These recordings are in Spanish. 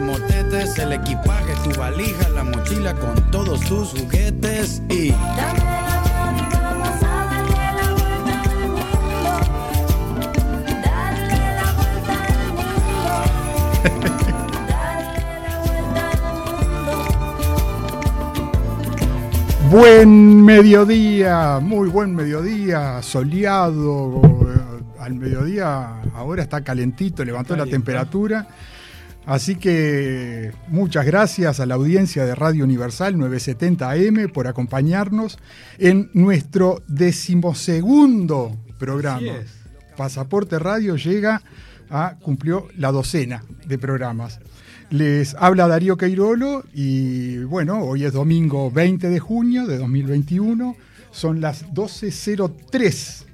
motetes, el equipaje, tu valija, la mochila con todos tus juguetes y... Dame la mano y vamos a darle la vuelta al mundo. Darle la vuelta al mundo. Darle la vuelta al mundo. Buen mediodía, muy buen mediodía, soleado. eh, Al mediodía ahora está calentito, levantó la temperatura. Así que muchas gracias a la audiencia de Radio Universal 970 AM por acompañarnos en nuestro decimosegundo programa. Pasaporte Radio llega a, cumplió la docena de programas. Les habla Darío Queirolo y bueno, hoy es domingo 20 de junio de 2021, son las 12.03.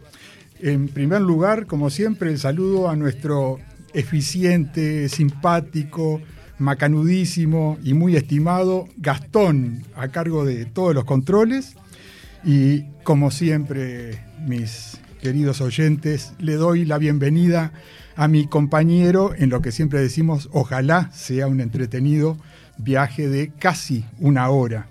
En primer lugar, como siempre, el saludo a nuestro eficiente, simpático, macanudísimo y muy estimado Gastón, a cargo de todos los controles. Y como siempre, mis queridos oyentes, le doy la bienvenida a mi compañero en lo que siempre decimos, ojalá sea un entretenido viaje de casi una hora.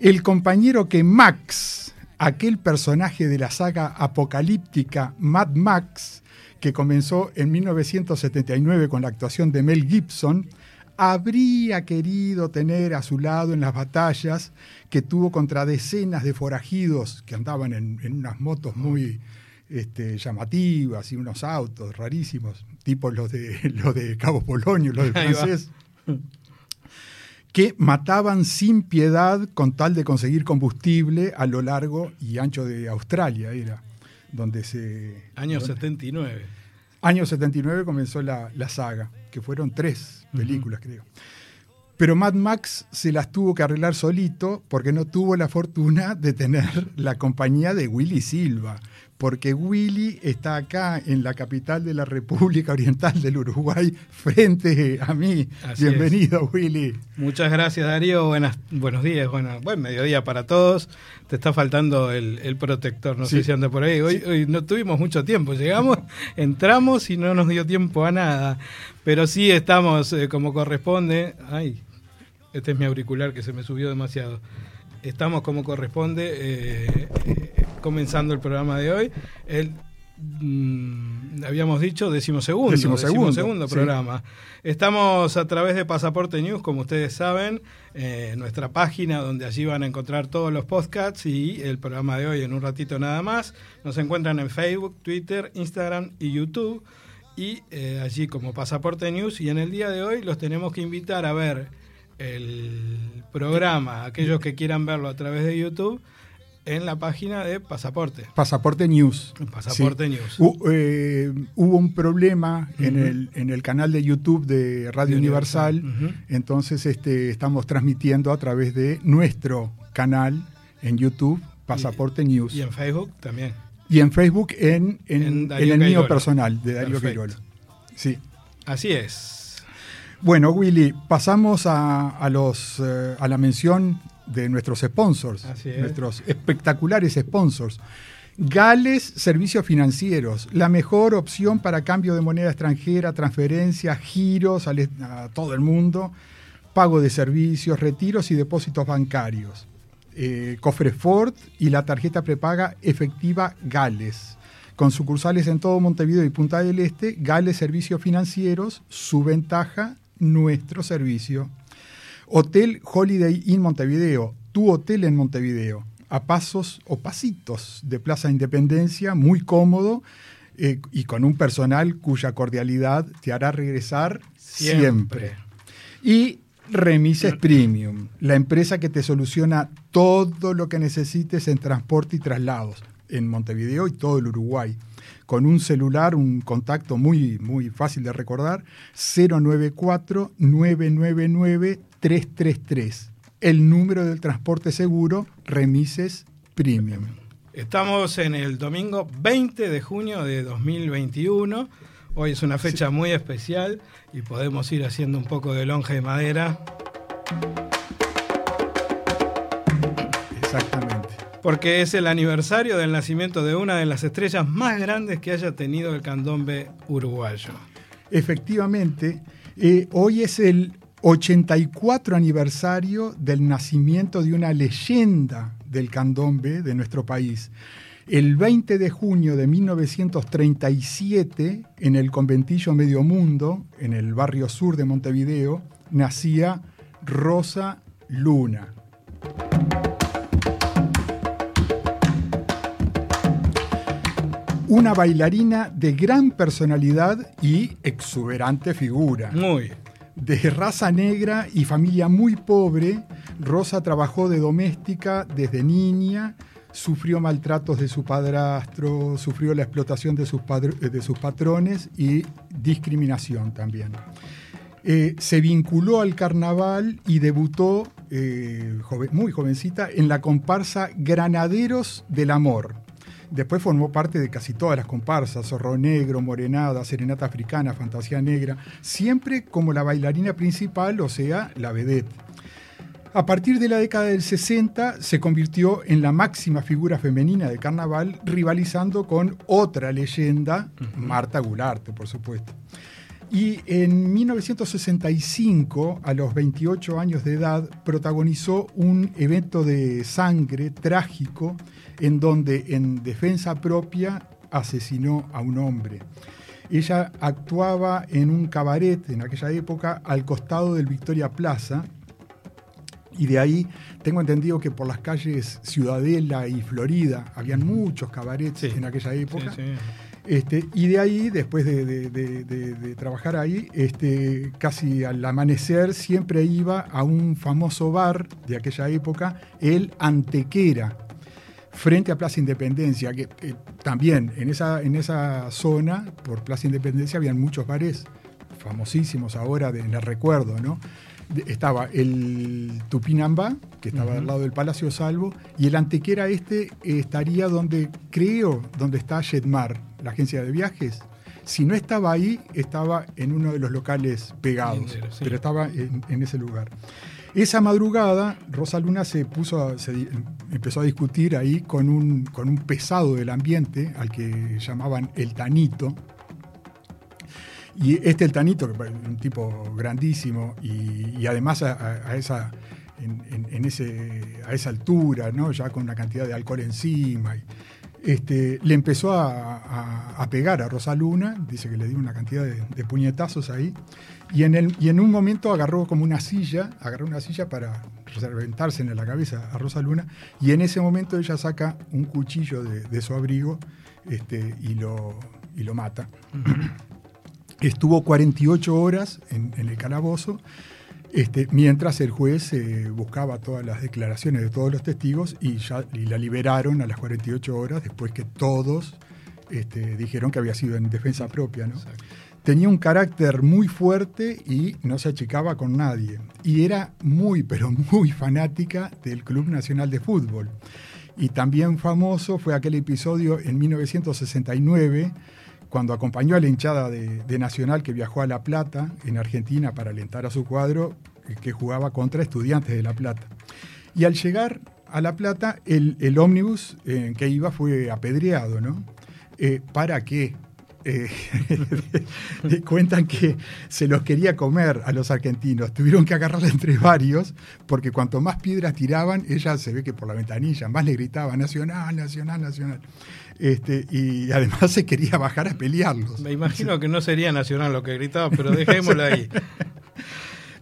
El compañero que Max, aquel personaje de la saga apocalíptica Mad Max, que comenzó en 1979 con la actuación de Mel Gibson, habría querido tener a su lado en las batallas que tuvo contra decenas de forajidos que andaban en, en unas motos muy este, llamativas y unos autos rarísimos, tipo los de, los de Cabo Polonio, los del va. francés que mataban sin piedad con tal de conseguir combustible a lo largo y ancho de Australia, era donde se... Año donde- 79. Año 79 comenzó la, la saga, que fueron tres películas, creo. Pero Mad Max se las tuvo que arreglar solito porque no tuvo la fortuna de tener la compañía de Willy Silva. Porque Willy está acá en la capital de la República Oriental del Uruguay, frente a mí. Así Bienvenido, Willy. Muchas gracias, Darío. Buenas, buenos días, bueno, buen mediodía para todos. Te está faltando el, el protector, no Sí. sé si anda por ahí. Hoy, hoy no tuvimos mucho tiempo, llegamos, entramos y no nos dio tiempo a nada. Pero sí estamos eh, como corresponde. Ay, este es mi auricular que se me subió demasiado. Estamos como corresponde eh, eh, comenzando el programa de hoy. El, mm, habíamos dicho decimosegundo, Decimosegundo, decimosegundo sí. programa. Estamos a través de Pasaporte News, como ustedes saben, eh, nuestra página donde allí van a encontrar todos los podcasts y el programa de hoy en un ratito nada más. Nos encuentran en Facebook, Twitter, Instagram y YouTube. Y eh, allí como Pasaporte News. Y en el día de hoy los tenemos que invitar a ver el programa, aquellos que quieran verlo a través de YouTube, en la página de Pasaporte. Pasaporte News. Pasaporte Sí. News. Eh, hubo un problema en, el, en el canal de YouTube de Radio Universal, entonces este, estamos transmitiendo a través de nuestro canal en YouTube, Pasaporte News. Y en Facebook también. Y en Facebook en, en- En en Darío el mío personal, de Darío. Queirolo. Sí. Así es. Bueno, Willy, pasamos a, a los, eh, a la mención de nuestros sponsors, es. nuestros espectaculares sponsors. Gales Servicios Financieros, la mejor opción para cambio de moneda extranjera, transferencias, giros a todo el mundo, pago de servicios, retiros y depósitos bancarios. Eh, Cofre Ford y la tarjeta prepaga efectiva Gales. Con sucursales en todo Montevideo y Punta del Este, Gales Servicios Financieros, su ventaja, nuestro servicio. Hotel Holiday Inn Montevideo, tu hotel en Montevideo. a pasos o pasitos de Plaza Independencia, muy cómodo eh, y con un personal cuya cordialidad te hará regresar siempre. Siempre. Y Remises Premium, la empresa que te soluciona todo lo que necesites en transporte y traslados en Montevideo y todo el Uruguay. Con un celular, un contacto muy, muy fácil de recordar, 094-999-333. El número del transporte seguro, Remises Premium. Estamos en el domingo 20 de junio de 2021. Hoy es una fecha muy especial y podemos ir haciendo un poco de longe de madera Exactamente. porque es el aniversario del nacimiento de una de las estrellas más grandes que haya tenido el candombe uruguayo. Efectivamente, eh, hoy es el 84 aniversario del nacimiento de una leyenda del candombe de nuestro país. El 20 de junio de 1937, en el conventillo Medio Mundo, en el barrio sur de Montevideo, nacía Rosa Luna. Una bailarina de gran personalidad y exuberante figura. Muy. De raza negra y familia muy pobre, Rosa trabajó de doméstica desde niña, sufrió maltratos de su padrastro, sufrió la explotación de sus, de sus patrones y discriminación también. Eh, se vinculó al carnaval y debutó eh, muy jovencita en la comparsa Granaderos del Amor. Después formó parte de casi todas las comparsas, Zorro Negro, Morenada, Serenata Africana, Fantasía Negra, siempre como la bailarina principal, o sea, la vedette. A partir de la década del 60 se convirtió en la máxima figura femenina de carnaval, rivalizando con otra leyenda, Marta Gularte, por supuesto. Y en 1965, a los 28 años de edad, protagonizó un evento de sangre trágico en donde en defensa propia asesinó a un hombre. Ella actuaba en un cabaret en aquella época al costado del Victoria Plaza y de ahí tengo entendido que por las calles Ciudadela y Florida habían muchos cabarets Sí. en aquella época. Sí, sí. Este, y de ahí, después de, de- de- de- de trabajar ahí, este, casi al amanecer siempre iba a un famoso bar de aquella época, el Antequera, frente a Plaza Independencia, que también en esa, en esa zona, por Plaza Independencia, habían muchos bares famosísimos ahora, de, en el recuerdo, ¿no? De- estaba el Tupinambá, que estaba al lado del Palacio Salvo, y el Antequera este eh, estaría donde, creo, donde está Jetmar, la agencia de viajes. Si no estaba ahí, estaba en uno de los locales pegados, sí. pero estaba en, en ese lugar. Esa madrugada, Rosa Luna se puso, empezó a discutir ahí con un, con un pesado del ambiente, al que llamaban el Tanito. Y este el Tanito, que fue un tipo grandísimo, y, además a, a- esa, a esa altura, ¿no? ya con una cantidad de alcohol encima. este, le empezó a, pegar a Rosa Luna, dice que le dio una cantidad de puñetazos ahí, y en, el, y en un momento agarró como una silla, agarró una silla para reventarse en la cabeza a Rosa Luna, y en ese momento ella saca un cuchillo de, de su abrigo este, y, lo, y lo mata. Estuvo 48 horas en, en el calabozo, este, mientras el juez eh, buscaba todas las declaraciones de todos los testigos y, ya, y la liberaron a las 48 horas después que todos este, dijeron que había sido en defensa propia. ¿no? Tenía un carácter muy fuerte y no se achicaba con nadie. Y era muy, pero muy fanática del Club Nacional de Fútbol. Y también famoso fue aquel episodio en 1969 cuando acompañó a la hinchada de, Nacional que viajó a La Plata, en Argentina, para alentar a su cuadro, eh, que jugaba contra estudiantes de La Plata. Y al llegar a La Plata, el, el ómnibus en que iba fue apedreado, ¿no? Eh, ¿Para qué? Eh, cuentan que se los quería comer a los argentinos. Tuvieron que agarrarla entre varios, porque cuanto más piedras tiraban, ella se ve que por la ventanilla, más le gritaba Nacional, Nacional, Nacional. Este, y además se quería bajar a pelearlos. Me imagino que no sería nacional lo que gritaba, pero dejémoslo ahí.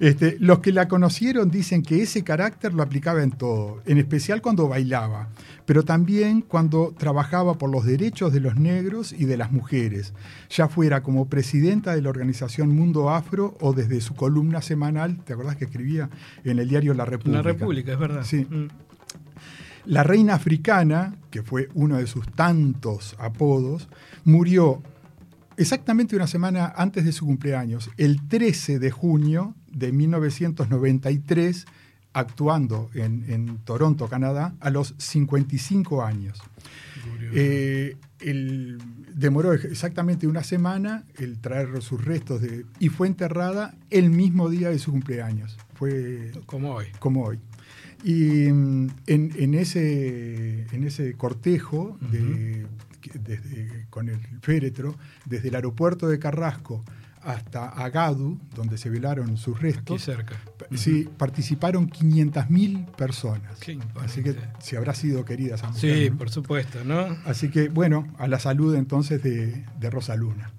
Este, los que la conocieron dicen que ese carácter lo aplicaba en todo, en especial cuando bailaba, pero también cuando trabajaba por los derechos de los negros y de las mujeres, ya fuera como presidenta de la organización Mundo Afro o desde su columna semanal, ¿te acordás que escribía en el diario La República? La República, es verdad. Sí. Mm. La reina africana, que fue uno de sus tantos apodos, murió exactamente una semana antes de su cumpleaños, el 13 de junio de 1993, actuando en, en Toronto, Canadá, a los 55 años. Eh, el- demoró exactamente una semana el traer sus restos de, y fue enterrada el mismo día de su cumpleaños. Fue Como hoy. como hoy. Y mm, en, en ese, en ese cortejo de- desde- con el féretro, desde el aeropuerto de Carrasco hasta Agadu, donde se velaron sus Aquí restos, cerca. sí, participaron 500.000 personas. Qué. Así que si habrá sido querida esa mujer. Sí, ¿no? por supuesto, ¿no? Así que, bueno, a la salud entonces de, de Rosa Luna.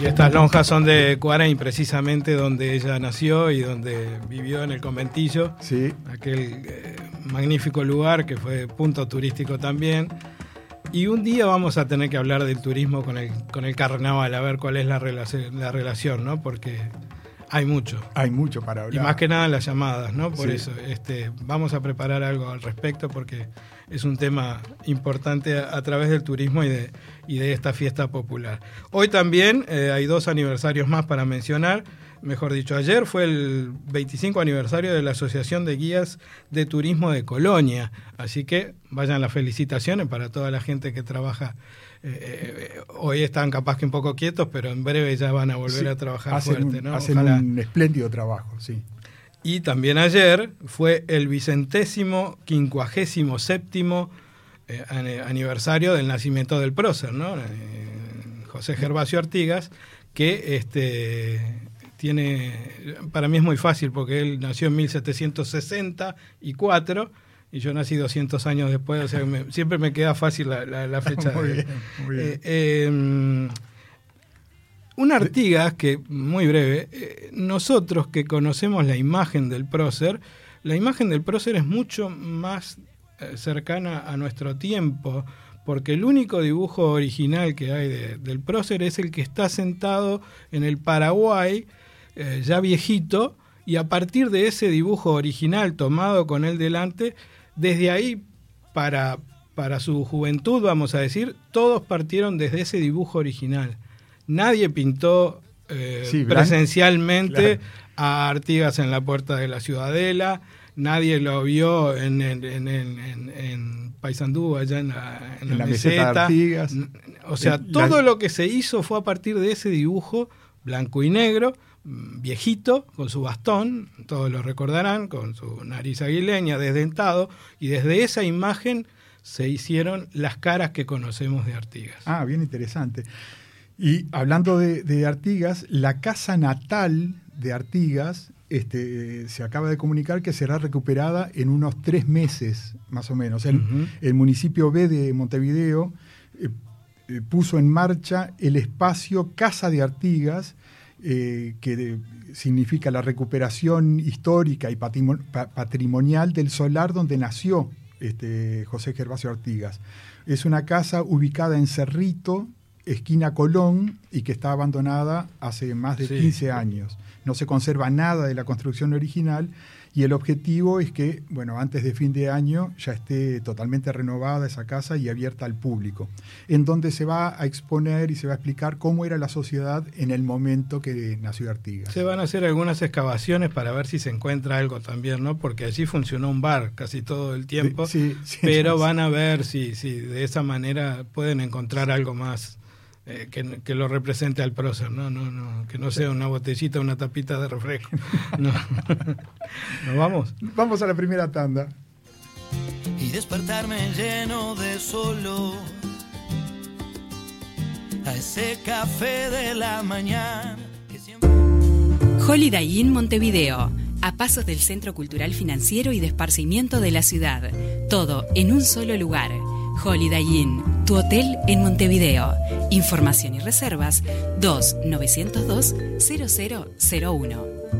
Y estas lonjas son de Cuarain, precisamente donde ella nació y donde vivió en el conventillo. Sí, aquel eh, magnífico lugar que fue punto turístico también. Y un día vamos a tener que hablar del turismo con el, con el carnaval, a ver cuál es la, relación, la relación, ¿no? Porque hay mucho. hay mucho para Y hablar. más que nada las llamadas, ¿no? Por Sí. eso este, vamos a preparar algo al respecto porque es un tema importante a, a través del turismo y de, y de esta fiesta popular. Hoy también eh, hay dos aniversarios más para mencionar. Mejor dicho, ayer fue el 25 aniversario de la Asociación de Guías de Turismo de Colonia. Así que vayan las felicitaciones para toda la gente que trabaja. eh, eh, hoy están capaz que un poco quietos, pero en breve ya van a volver Sí, a trabajar hacen fuerte. un, ¿no? hacen Ojalá. un espléndido trabajo, sí. Y también ayer fue el vicentésimo, quincuagésimo séptimo eh, aniversario del nacimiento del prócer, ¿no? Eh, José Gervasio Artigas, que este, tiene, para mí es muy fácil porque él nació en 1764 y yo nací 200 años después, o sea, me- siempre me queda fácil la, la- la fecha. Muy de- bien, muy bien. Eh, eh, un Artigas que, muy breve, eh, nosotros que conocemos la imagen del prócer, la imagen del prócer es mucho más eh, cercana a nuestro tiempo, porque el único dibujo original que hay de- del prócer es el que está sentado en el Paraguay, eh, ya viejito, y a partir de ese dibujo original tomado con él delante, desde ahí para, para su juventud, vamos a decir, todos partieron desde ese dibujo original. Nadie pintó eh, Sí, presencialmente claro. a Artigas en la puerta de la Ciudadela, nadie lo vio en, en, en, en- Paysandú, allá en la, meseta de. Artigas. O sea, la- todo lo que se hizo fue a partir de ese dibujo blanco y negro, viejito, con su bastón, todos lo recordarán, con su nariz aguileña, desdentado, y desde esa imagen se hicieron las caras que conocemos de Artigas. Ah, bien interesante. Y hablando de, de Artigas, la casa natal de Artigas este, se acaba de comunicar que será recuperada en unos tres meses, más o menos. El, el municipio B de Montevideo eh, eh, puso en marcha el espacio Casa de Artigas, eh, que significa la recuperación histórica y patrimo- pa- patrimonial del solar donde nació este, José Gervasio Artigas. Es una casa ubicada en Cerrito, esquina Colón, y que está abandonada hace más de Sí. 15 años. No se conserva nada de la construcción original y el objetivo es que, bueno, antes de fin de año ya esté totalmente renovada esa casa y abierta al público, en donde se va a exponer y se va a explicar cómo era la sociedad en el momento que nació Artigas. Se van a hacer algunas excavaciones para ver si se encuentra algo también, ¿no? Porque allí funcionó un bar casi todo el tiempo, Sí, sí, pero sí. van a ver si, si de esa manera pueden encontrar algo más eh, que, que lo represente al prócer, ¿no? No, no, que no sea una botellita, una tapita de refresco. No. ¿Nos vamos? Vamos a la primera tanda. y despertarme lleno de solo a ese café de la mañana que siempre Holiday Inn Montevideo, a pasos del Centro Cultural Financiero y de Esparcimiento de la ciudad. Todo en un solo lugar. Holiday Inn, tu hotel en Montevideo. Información y reservas 2-902 0001.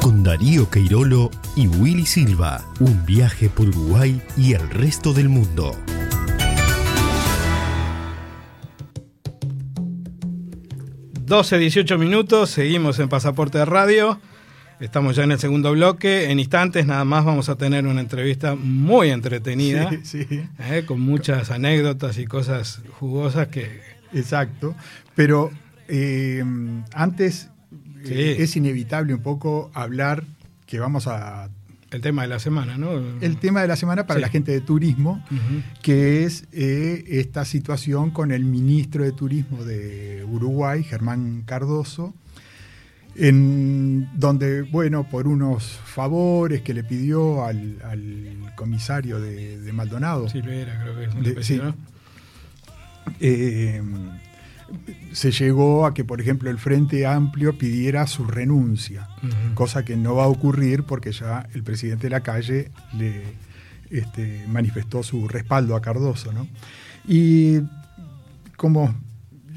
Con Darío Queirolo y Willy Silva. Un viaje por Uruguay y el resto del mundo. Doce, 18 minutos, seguimos en Pasaporte de Radio. Estamos ya en el segundo bloque. En instantes nada más vamos a tener una entrevista muy entretenida, Sí, sí. eh, con muchas anécdotas y cosas jugosas que... Exacto. Pero eh, antes Sí. eh, es inevitable un poco hablar que vamos a El tema de la semana, ¿no? el tema de la semana para Sí. la gente de turismo, que es eh, esta situación con el ministro de Turismo de Uruguay, Germán Cardoso, en donde, bueno, por unos favores que le pidió al, al comisario de, de Maldonado, Silvera, creo que es un De- apellido, sí. ¿no? eh, se llegó a que, por ejemplo, el Frente Amplio pidiera su renuncia, cosa que no va a ocurrir porque ya el presidente de la calle le este, manifestó su respaldo a Cardoso. ¿no? Y como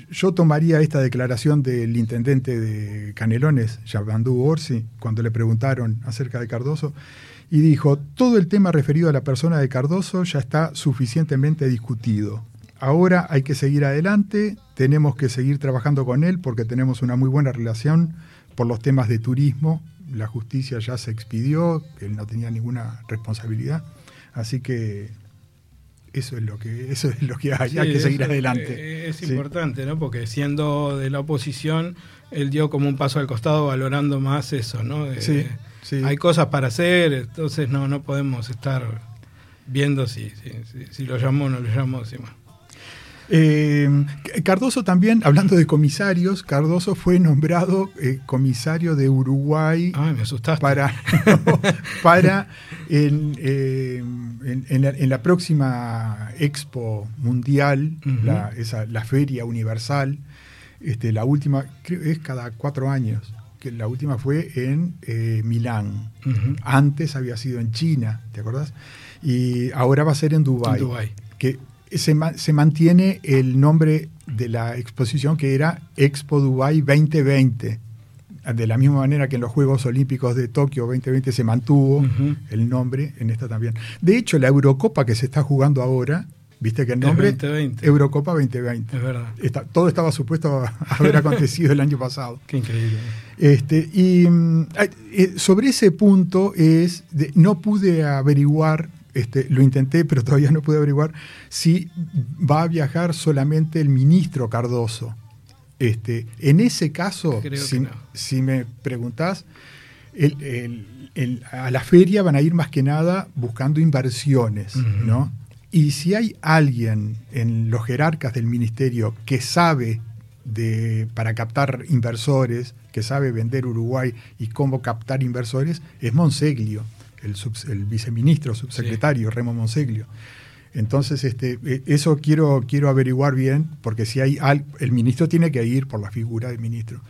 yo tomaría esta declaración del intendente de Canelones, Yabandú Orsi, cuando le preguntaron acerca de Cardoso, y dijo, todo el tema referido a la persona de Cardoso ya está suficientemente discutido. Ahora hay que seguir adelante, tenemos que seguir trabajando con él porque tenemos una muy buena relación por los temas de turismo. La justicia ya se expidió, que él no tenía ninguna responsabilidad. Así que eso es lo que, eso es lo que hay, Sí, hay que seguir es- adelante. Es Sí. importante, ¿no? Porque siendo de la oposición, él dio como un paso al costado valorando más eso, ¿no? De- Sí, sí. Hay cosas para hacer, entonces no, no podemos estar viendo si, si, si- si lo llamó o no lo llamó. sí, bueno. Eh, Cardoso también, hablando de comisarios, Cardoso fue nombrado eh, comisario de Uruguay Ay, me asustaste. para, para en, eh, en- en la, en la próxima Expo Mundial, la, esa- la Feria Universal, este, la última, creo es cada cuatro años, que la última fue en eh, Milán. Antes había sido en China, ¿te acordás? Y ahora va a ser en Dubái. En Dubái. Que se, se mantiene el nombre de la exposición que era Expo Dubai 2020. De la misma manera que en los Juegos Olímpicos de Tokio 2020 se mantuvo el nombre, en esta también. De hecho, la Eurocopa que se está jugando ahora, viste que el Es nombre 2020. Eurocopa 2020. Es verdad. Está- todo estaba supuesto a haber acontecido el año pasado. Qué increíble. Este, y mm, eh, sobre ese punto es, de- no pude averiguar, este, lo intenté, pero todavía no pude averiguar si va a viajar solamente el ministro Cardoso. Este, en ese caso, si, que no. si me preguntás, el- el- el- a la feria van a ir más que nada buscando inversiones. ¿no? Y si hay alguien en los jerarcas del ministerio que sabe de, para captar inversores, que sabe vender Uruguay y cómo captar inversores, es Monseglio, el, subs- el viceministro, subsecretario, Remo Monseglio. Entonces, este, eh, eso quiero, quiero averiguar bien, porque si hay al- el ministro tiene que ir por la figura del ministro.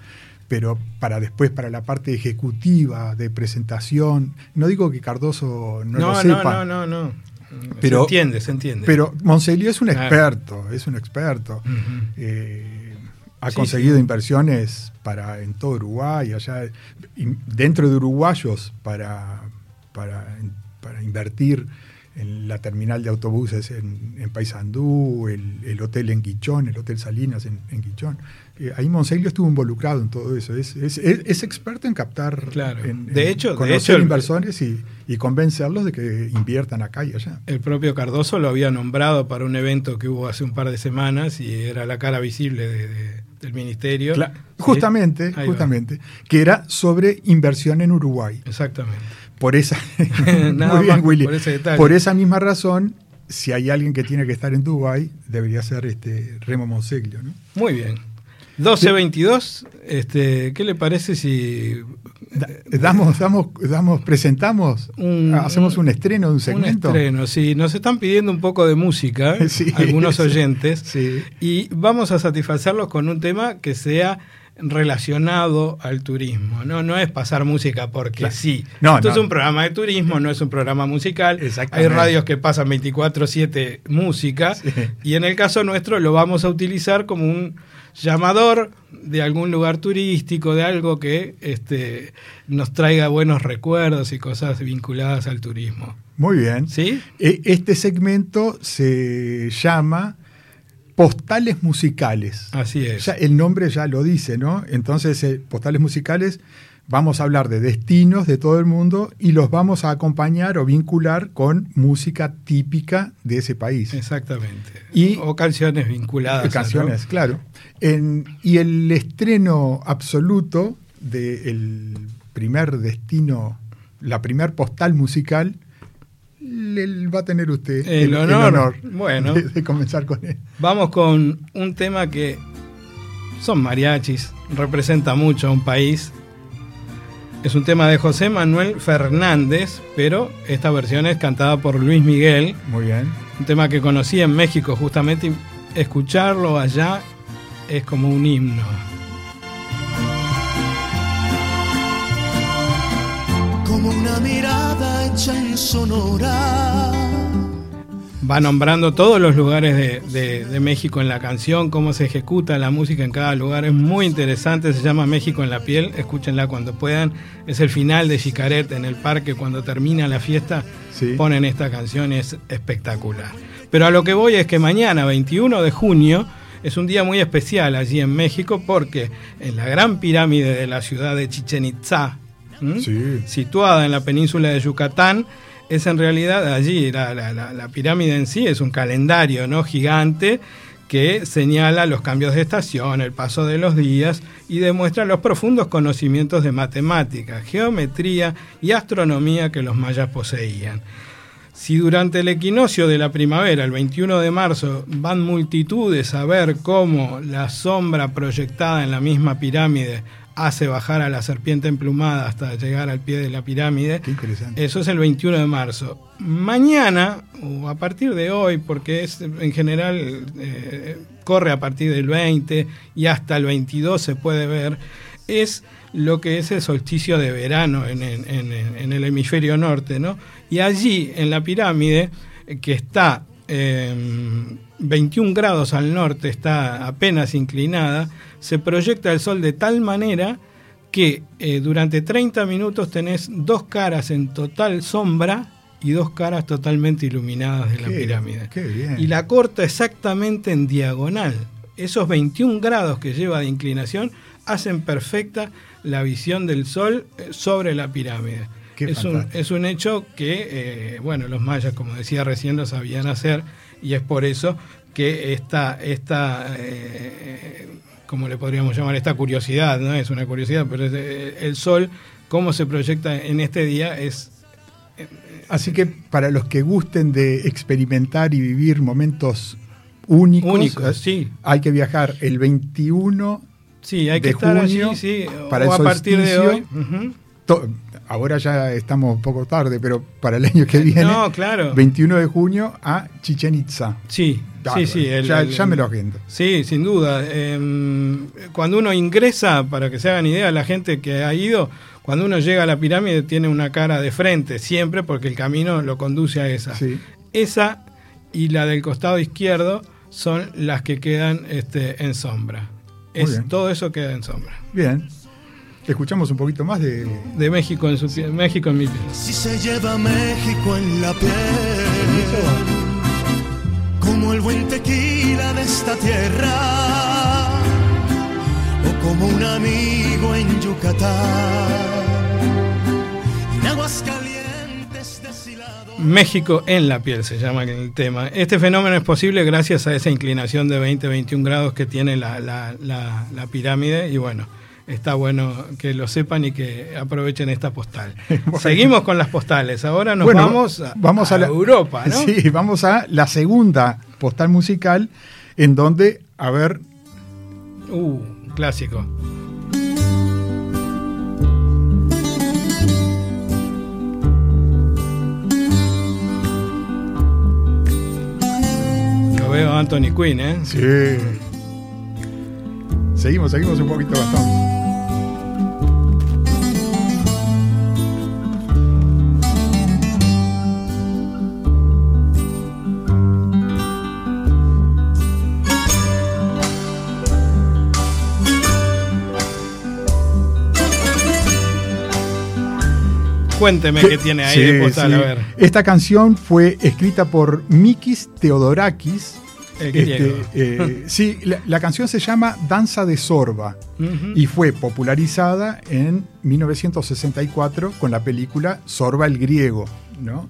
Pero para después, para la parte ejecutiva, de presentación, no digo que Cardoso no, No, lo no, sepa. no, no, no. Pero- se entiende, se entiende. Pero Monseglio es un Claro. experto, es un experto. Eh, ha Sí, conseguido sí. inversiones para en todo Uruguay, allá dentro de uruguayos para, para, para invertir en la terminal de autobuses en, en Paysandú, el, el hotel en Guichón, el Hotel Salinas en, en Guichón. Eh, ahí Monseglio estuvo involucrado en todo eso. Es, es- es- es experto en captar, Claro. en, De hecho- de conocer hecho- inversores y, y convencerlos de que inviertan acá y allá. El propio Cardoso lo había nombrado para un evento que hubo hace un par de semanas y era la cara visible de- de- del ministerio. Justamente, justamente, que era sobre inversión en Uruguay. Exactamente. Por esa, Nada Muy bien, más Willy. por ese detalle. Por esa misma razón, si hay alguien que tiene que estar en Dubái, debería ser este Remo Monseglio, ¿no? Muy bien. 12.22, este, ¿qué le parece si Da- damos, damos, damos, presentamos, Un- hacemos un estreno de un segmento. Un estreno, sí. Nos están pidiendo un poco de música, Sí, algunos oyentes, sí. y vamos a satisfacerlos con un tema que sea relacionado al turismo. No, no es pasar música porque Claro. sí. No, Esto no. es un programa de turismo, no es un programa musical. Hay radios que pasan 24/7 música Sí. y en el caso nuestro lo vamos a utilizar como un llamador de algún lugar turístico, de algo que este, nos traiga buenos recuerdos y cosas vinculadas al turismo. Muy bien. ¿Sí? E- Este segmento se llama Postales Musicales. Así es. Ya el nombre ya lo dice, ¿no? Entonces, eh, Postales Musicales, vamos a hablar de destinos de todo el mundo y los vamos a acompañar o vincular con música típica de ese país. Exactamente. Y- o canciones vinculadas. Canciones, claro. En- y el estreno absoluto del primer destino, la primer postal musical, va a tener usted El honor. Bueno. de, de comenzar con él. Vamos con un tema que son mariachis, representa mucho a un país. Es un tema de José Manuel Fernández, pero esta versión es cantada por Luis Miguel, Muy bien. un tema que conocí en México justamente. y Escucharlo allá es como un himno. Como una mirada hecha en sonora. Va nombrando todos los lugares de, de- de México en la canción, cómo se ejecuta la música en cada lugar. Es muy interesante, se llama México en la piel. Escúchenla cuando puedan. Es el final de Chicaret en el parque. Cuando termina la fiesta, Sí. ponen esta canción, es espectacular. Pero a lo que voy es que mañana, 21 de junio, es un día muy especial allí en México porque en la gran pirámide de la ciudad de Chichen Itza, ¿m? Sí. situada en la península de Yucatán, es en realidad allí, la, la- la- la pirámide en sí es un calendario ¿no? gigante que señala los cambios de estación, el paso de los días y demuestra los profundos conocimientos de matemática, geometría y astronomía que los mayas poseían. Si durante el equinoccio de la primavera, el 21 de marzo, van multitudes a ver cómo la sombra proyectada en la misma pirámide hace bajar a la serpiente emplumada hasta llegar al pie de la pirámide, Qué interesante. eso es el 21 de marzo. Mañana, o a partir de hoy, porque es en general eh, corre a partir del 20 y hasta el 22 se puede ver, es lo que es el solsticio de verano en, el- en el- en el hemisferio norte, ¿no? Y allí, en la pirámide, eh, que está eh, 21 grados al norte, está apenas inclinada, se proyecta el sol de tal manera que eh, durante 30 minutos tenés dos caras en total sombra y dos caras totalmente iluminadas de la pirámide. qué bien. Y la corta exactamente en diagonal. Esos 21 grados que lleva de inclinación hacen perfecta la visión del sol eh, sobre la pirámide. Es un, es un hecho que, eh, bueno, los mayas, como decía recién, lo sabían hacer y es por eso que esta, esta eh, ¿cómo le podríamos llamar? Esta curiosidad, no es una curiosidad, pero es, eh, el sol, cómo se proyecta en este día es... Así que para los que gusten de experimentar y vivir momentos únicos, Únicos, eh, sí. hay que viajar el 21 Sí, hay que de estar junio allí, sí, para o el a partir de hoy. to- ahora ya estamos un poco tarde, pero para el año que viene, No, claro. 21 de junio a Chichen Itza. Sí, sí, Bárbaro. sí. el- ya, el- ya me lo agendo. Sí, sin duda. Eh, cuando uno ingresa, para que se hagan idea, la gente que ha ido, cuando uno llega a la pirámide tiene una cara de frente, siempre, porque el camino lo conduce a esa. Sí. Esa y la del costado izquierdo son las que quedan este, en sombra. Es, todo eso queda en sombra. Bien. Escuchamos un poquito más de. De México en su piel, México en mi piel. Si se lleva México en la piel, como el buen tequila de esta tierra, o como un amigo en Yucatán, en aguas calientes deshilado. México en la piel se llama el tema. Este fenómeno es posible gracias a esa inclinación de 20-21 grados que tiene la, la- la- la pirámide y bueno, está bueno que lo sepan y que aprovechen esta postal. Seguimos con las postales, ahora nos Bueno, vamos, a, vamos a, la- Europa, ¿no? Sí, vamos a la segunda postal musical, en donde, a ver, Uh, clásico. Lo veo a Anthony Quinn, ¿eh? sí. Seguimos, seguimos un poquito bastante. Cuénteme qué tiene ahí Sí, de postal, sí. a ver. Esta canción fue escrita por Mikis Theodorakis. El griego. eh, sí, la, la canción se llama Danza de Sorba y fue popularizada en 1964 con la película Sorba el griego. ¿no?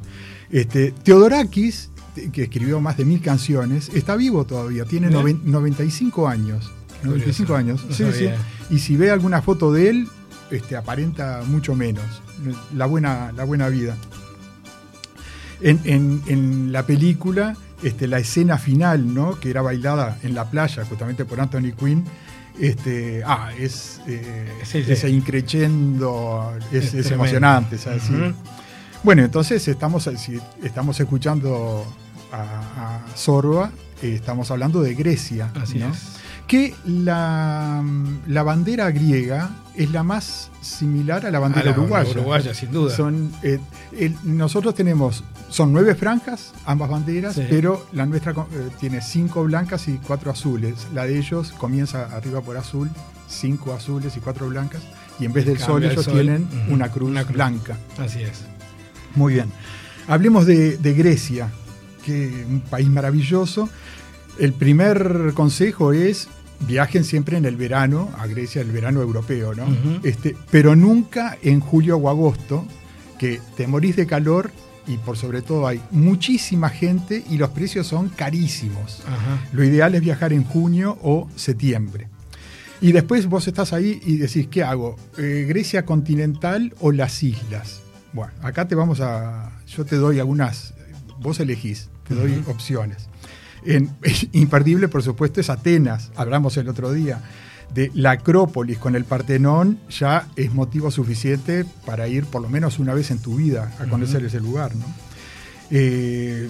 Este, Theodorakis, que escribió más de mil canciones, está vivo todavía, tiene Bien. noven- 95 años. 95 Curioso, años. no Sí, sí. Y si ve alguna foto de él, este, aparenta mucho menos. La buena, la buena vida. En, en- en la película, este, la escena final, ¿no? que era bailada en la playa, justamente por Anthony Quinn, este, ah, es eh, Sí, sí. ese increchendo, es, Es es emocionante. Bueno, entonces estamos, si estamos escuchando a, a Sorba, eh, estamos hablando de Grecia. Así ¿no? es. Que la, la bandera griega es la más similar a la bandera la uruguaya. uruguaya, sin duda. Son, eh, el- nosotros tenemos, son nueve franjas, ambas banderas, Sí. pero la nuestra eh, tiene cinco blancas y cuatro azules. La de ellos comienza arriba por azul, cinco azules y cuatro blancas, y en vez del sol ellos sol. tienen una cruz, Una cruz. blanca. Así es. Muy bien. Hablemos de, de Grecia, que un país maravilloso. El primer consejo es viajen siempre en el verano a Grecia, el verano europeo, ¿no? Este, pero nunca en julio o agosto, que te morís de calor y por sobre todo hay muchísima gente y los precios son carísimos. Ajá. Lo ideal es viajar en junio o septiembre. Y después vos estás ahí y decís, ¿qué hago? Eh, ¿Grecia continental o las islas? Bueno, acá te vamos a... Yo te doy algunas, vos elegís, te doy opciones. En- imperdible, por supuesto, es Atenas. Hablamos el otro día de la Acrópolis con el Partenón, ya es motivo suficiente para ir por lo menos una vez en tu vida a conocer ese lugar. ¿no? Eh,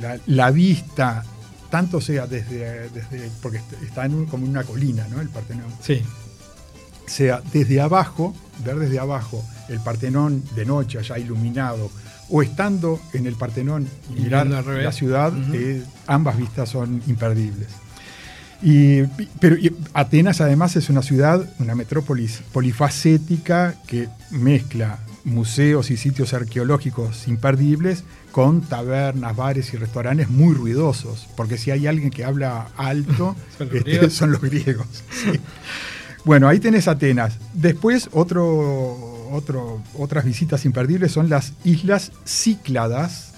la, la vista, tanto sea desde, desde porque est- está en un- como en una colina, ¿no? El Partenón. Sí. Sea desde abajo, ver desde abajo el Partenón de noche, allá iluminado, o estando en el Partenón y mirar la ciudad, eh, ambas vistas son imperdibles. Y, pero y Atenas además es una ciudad, una metrópolis polifacética que mezcla museos y sitios arqueológicos imperdibles con tabernas, bares y restaurantes muy ruidosos, porque si hay alguien que habla alto, Son los este, griegos. son los griegos. sí. Bueno, ahí tenés Atenas. Después, otro, otro, otras visitas imperdibles son las islas Cícladas,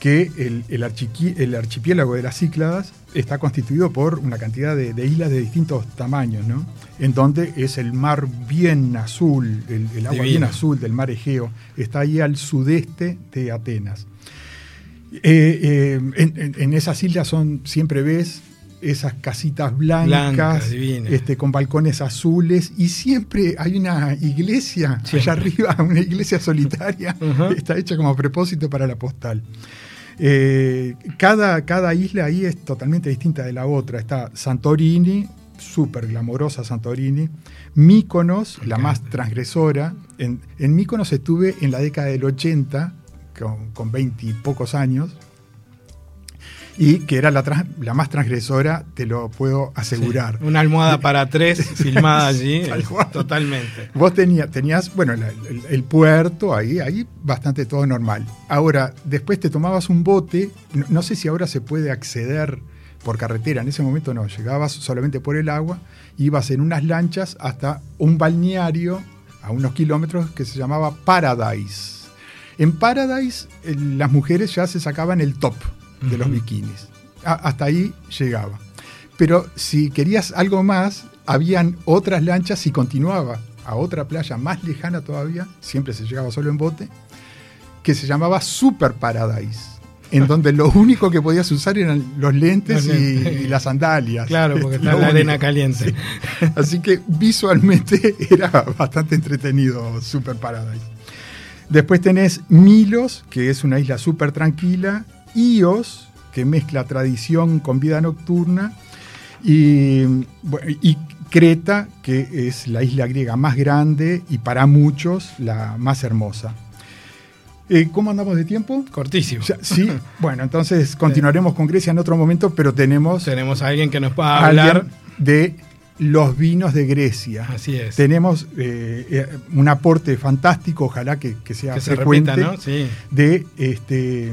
que el, el archiqui- el archipiélago de las Cícladas está constituido por una cantidad de, de islas de distintos tamaños, ¿no? En donde es el mar bien azul, el, el agua bien azul del mar Egeo, está ahí al sudeste de Atenas. Eh, eh, en, en- en esas islas son, siempre ves esas casitas blancas, este, con balcones azules, y siempre hay una iglesia allá arriba, una iglesia solitaria, Ajá. está hecha como a propósito para la postal. Eh, cada, cada isla ahí es totalmente distinta de la otra. Está Santorini, súper glamorosa Santorini. Míconos, la más transgresora. En, en Míconos estuve en la década del 80, con, con 20 y pocos años. Y que era la, trans- la más transgresora, te lo puedo asegurar. Una almohada para tres filmada allí. Eh. Totalmente. Vos tenías, tenías bueno, el, el puerto ahí, ahí bastante todo normal. Ahora, después te tomabas un bote, no, no sé si ahora se puede acceder por carretera, en ese momento no, llegabas solamente por el agua, ibas en unas lanchas hasta un balneario a unos kilómetros que se llamaba Paradise. En Paradise eh, las mujeres ya se sacaban el top de los bikinis. A- hasta ahí llegaba. Pero si querías algo más, habían otras lanchas y continuaba a otra playa más lejana todavía, siempre se llegaba solo en bote, que se llamaba Super Paradise, en donde lo único que podías usar eran los lentes, Los y- lentes. Y, las sandalias. Claro, porque está la arena caliente. Así que visualmente era bastante entretenido Super Paradise. Después tenés Milos, que es una isla súper tranquila, Ios, que mezcla tradición con vida nocturna, y, Creta, que es la isla griega más grande y para muchos la más hermosa. Eh, ¿Cómo andamos de tiempo? Cortísimo. Sí, bueno, entonces continuaremos con Grecia en otro momento, pero tenemos Tenemos a alguien que nos pueda alguien hablar. de los vinos de Grecia. Así es. Tenemos eh, eh, un aporte fantástico, ojalá que, que sea Que se frecuente, repita, ¿no? Sí. de este,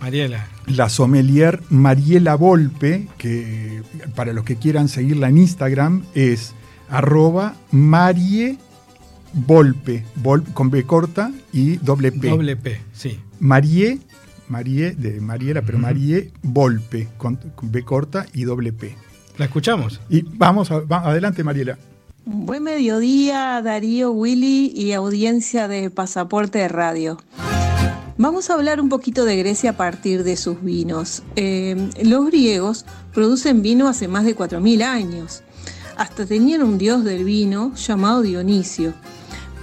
Mariela. la sommelier Mariela Volpe, que para los que quieran seguirla en Instagram es arroba Marie Volpe, Vol- con B corta y doble P. Doble P, sí. Marie, Marie de Mariela, pero. Marie Volpe, con, con B corta y doble P. ¿La escuchamos? Y vamos, a- va- adelante Mariela. Buen mediodía, Darío, Willy y audiencia de Pasaporte de Radio. Vamos a hablar un poquito de Grecia a partir de sus vinos. Eh, los griegos producen vino hace más de 4.000 años. Hasta tenían un dios del vino llamado Dionisio.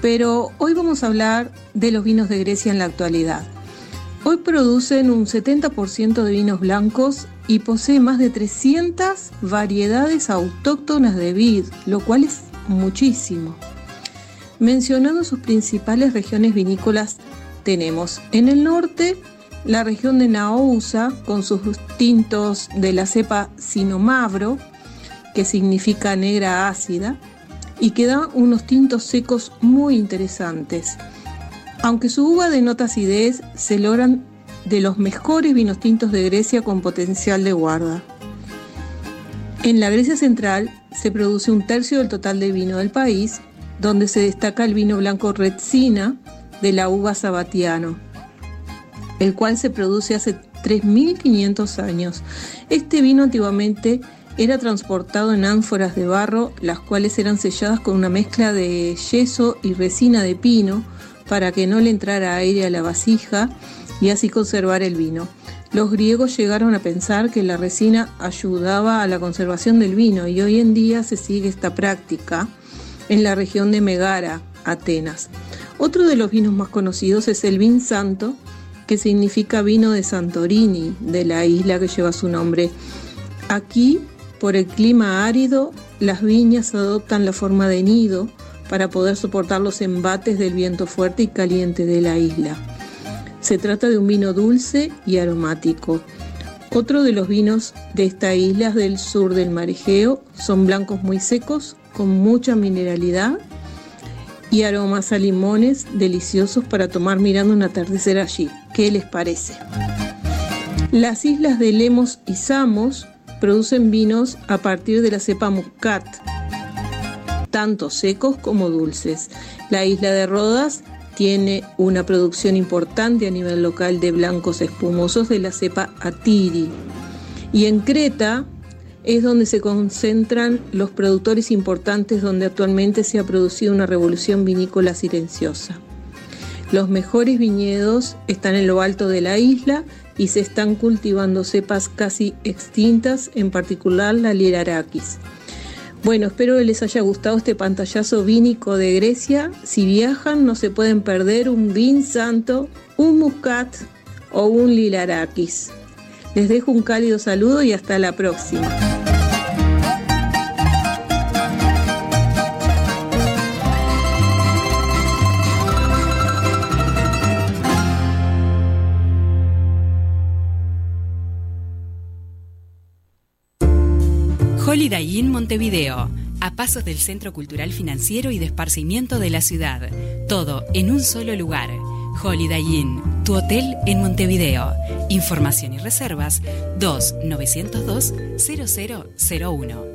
Pero hoy vamos a hablar de los vinos de Grecia en la actualidad. Hoy producen un 70% de vinos blancos y posee más de 300 variedades autóctonas de vid, lo cual es muchísimo. Mencionando sus principales regiones vinícolas, tenemos en el norte la región de Naousa con sus tintos de la cepa Sinomavro, que significa negra ácida, y que da unos tintos secos muy interesantes. Aunque su uva denota acidez, se logran de los mejores vinos tintos de Grecia con potencial de guarda. En la Grecia central se produce un tercio del total de vino del país, donde se destaca el vino blanco Retsina de la uva Sabatiano, el cual se produce hace 3.500 años. Este vino antiguamente era transportado en ánforas de barro, las cuales eran selladas con una mezcla de yeso y resina de pino para que no le entrara aire a la vasija y así conservar el vino. Los griegos llegaron a pensar que la resina ayudaba a la conservación del vino y hoy en día se sigue esta práctica en la región de Megara, Atenas. Otro de los vinos más conocidos es el vin santo, que significa vino de Santorini, de la isla que lleva su nombre. Aquí, por el clima árido, las viñas adoptan la forma de nido para poder soportar los embates del viento fuerte y caliente de la isla. Se trata de un vino dulce y aromático. Otro de los vinos de esta isla del sur del mar Egeo son blancos muy secos, con mucha mineralidad y aromas a limones deliciosos para tomar mirando un atardecer allí. ¿Qué les parece? Las islas de Lemos y Samos producen vinos a partir de la cepa Muscat, tanto secos como dulces. La isla de Rodas tiene una producción importante a nivel local de blancos espumosos de la cepa Atiri. Y en Creta es donde se concentran los productores importantes donde actualmente se ha producido una revolución vinícola silenciosa. Los mejores viñedos están en lo alto de la isla y se están cultivando cepas casi extintas, en particular la Lirarakis. Bueno, espero que les haya gustado este pantallazo vínico de Grecia. Si viajan, no se pueden perder un vin santo, un muscat o un lilarakis. Les dejo un cálido saludo y hasta la próxima. Holiday Inn Montevideo, a pasos del Centro Cultural Financiero y de Esparcimiento de la ciudad. Todo en un solo lugar Holiday Inn, tu hotel en Montevideo. Información y reservas 2 902 0001.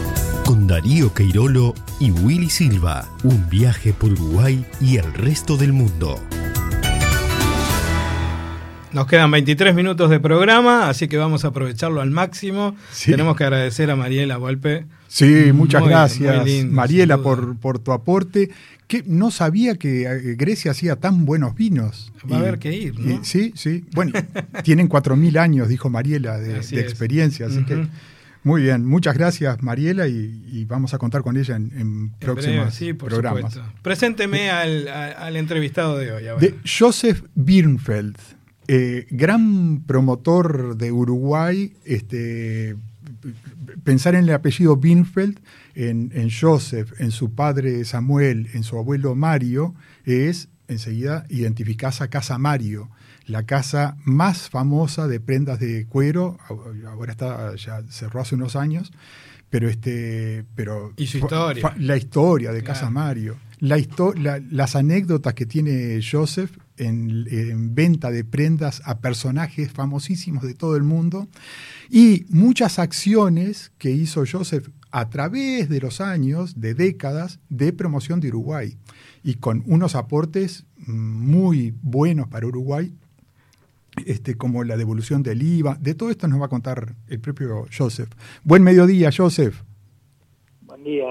Con Darío Queirolo y Willy Silva. Un viaje por Uruguay y el resto del mundo. Nos quedan 23 minutos de programa, así que vamos a aprovecharlo al máximo. Sí. Tenemos que agradecer a Mariela Volpe. Sí, muchas Muy- gracias, muy lindo, Mariela, por, por tu aporte. Que no sabía que eh, Grecia hacía tan buenos vinos. Va a Y- haber que ir, ¿no? y- sí, sí. Bueno, tienen 4.000 años, dijo Mariela, de, Así de es. experiencia. Así que. Muy bien. Muchas gracias, Mariela, y, y vamos a contar con ella en, próximos breve, sí, por programas. supuesto. Presénteme al, a- al entrevistado de hoy. De Joseph Birnfeld, eh, gran promotor de Uruguay. Este, pensar en el apellido Birnfeld, en, en Joseph, en su padre Samuel, en su abuelo Mario, es enseguida identificás a Casa Mario, la casa más famosa de prendas de cuero. Ahora está, ya cerró hace unos años. Pero este, pero Y su historia. fa- la historia de Claro. Casa Mario, la la- las anécdotas que tiene Joseph en, en venta de prendas a personajes famosísimos de todo el mundo y muchas acciones que hizo Joseph a través de los años, de décadas, de promoción de Uruguay y con unos aportes mm, muy buenos para Uruguay este, como la devolución del IVA. De todo esto nos va a contar el propio Joseph. Buen mediodía, Joseph. Buen día,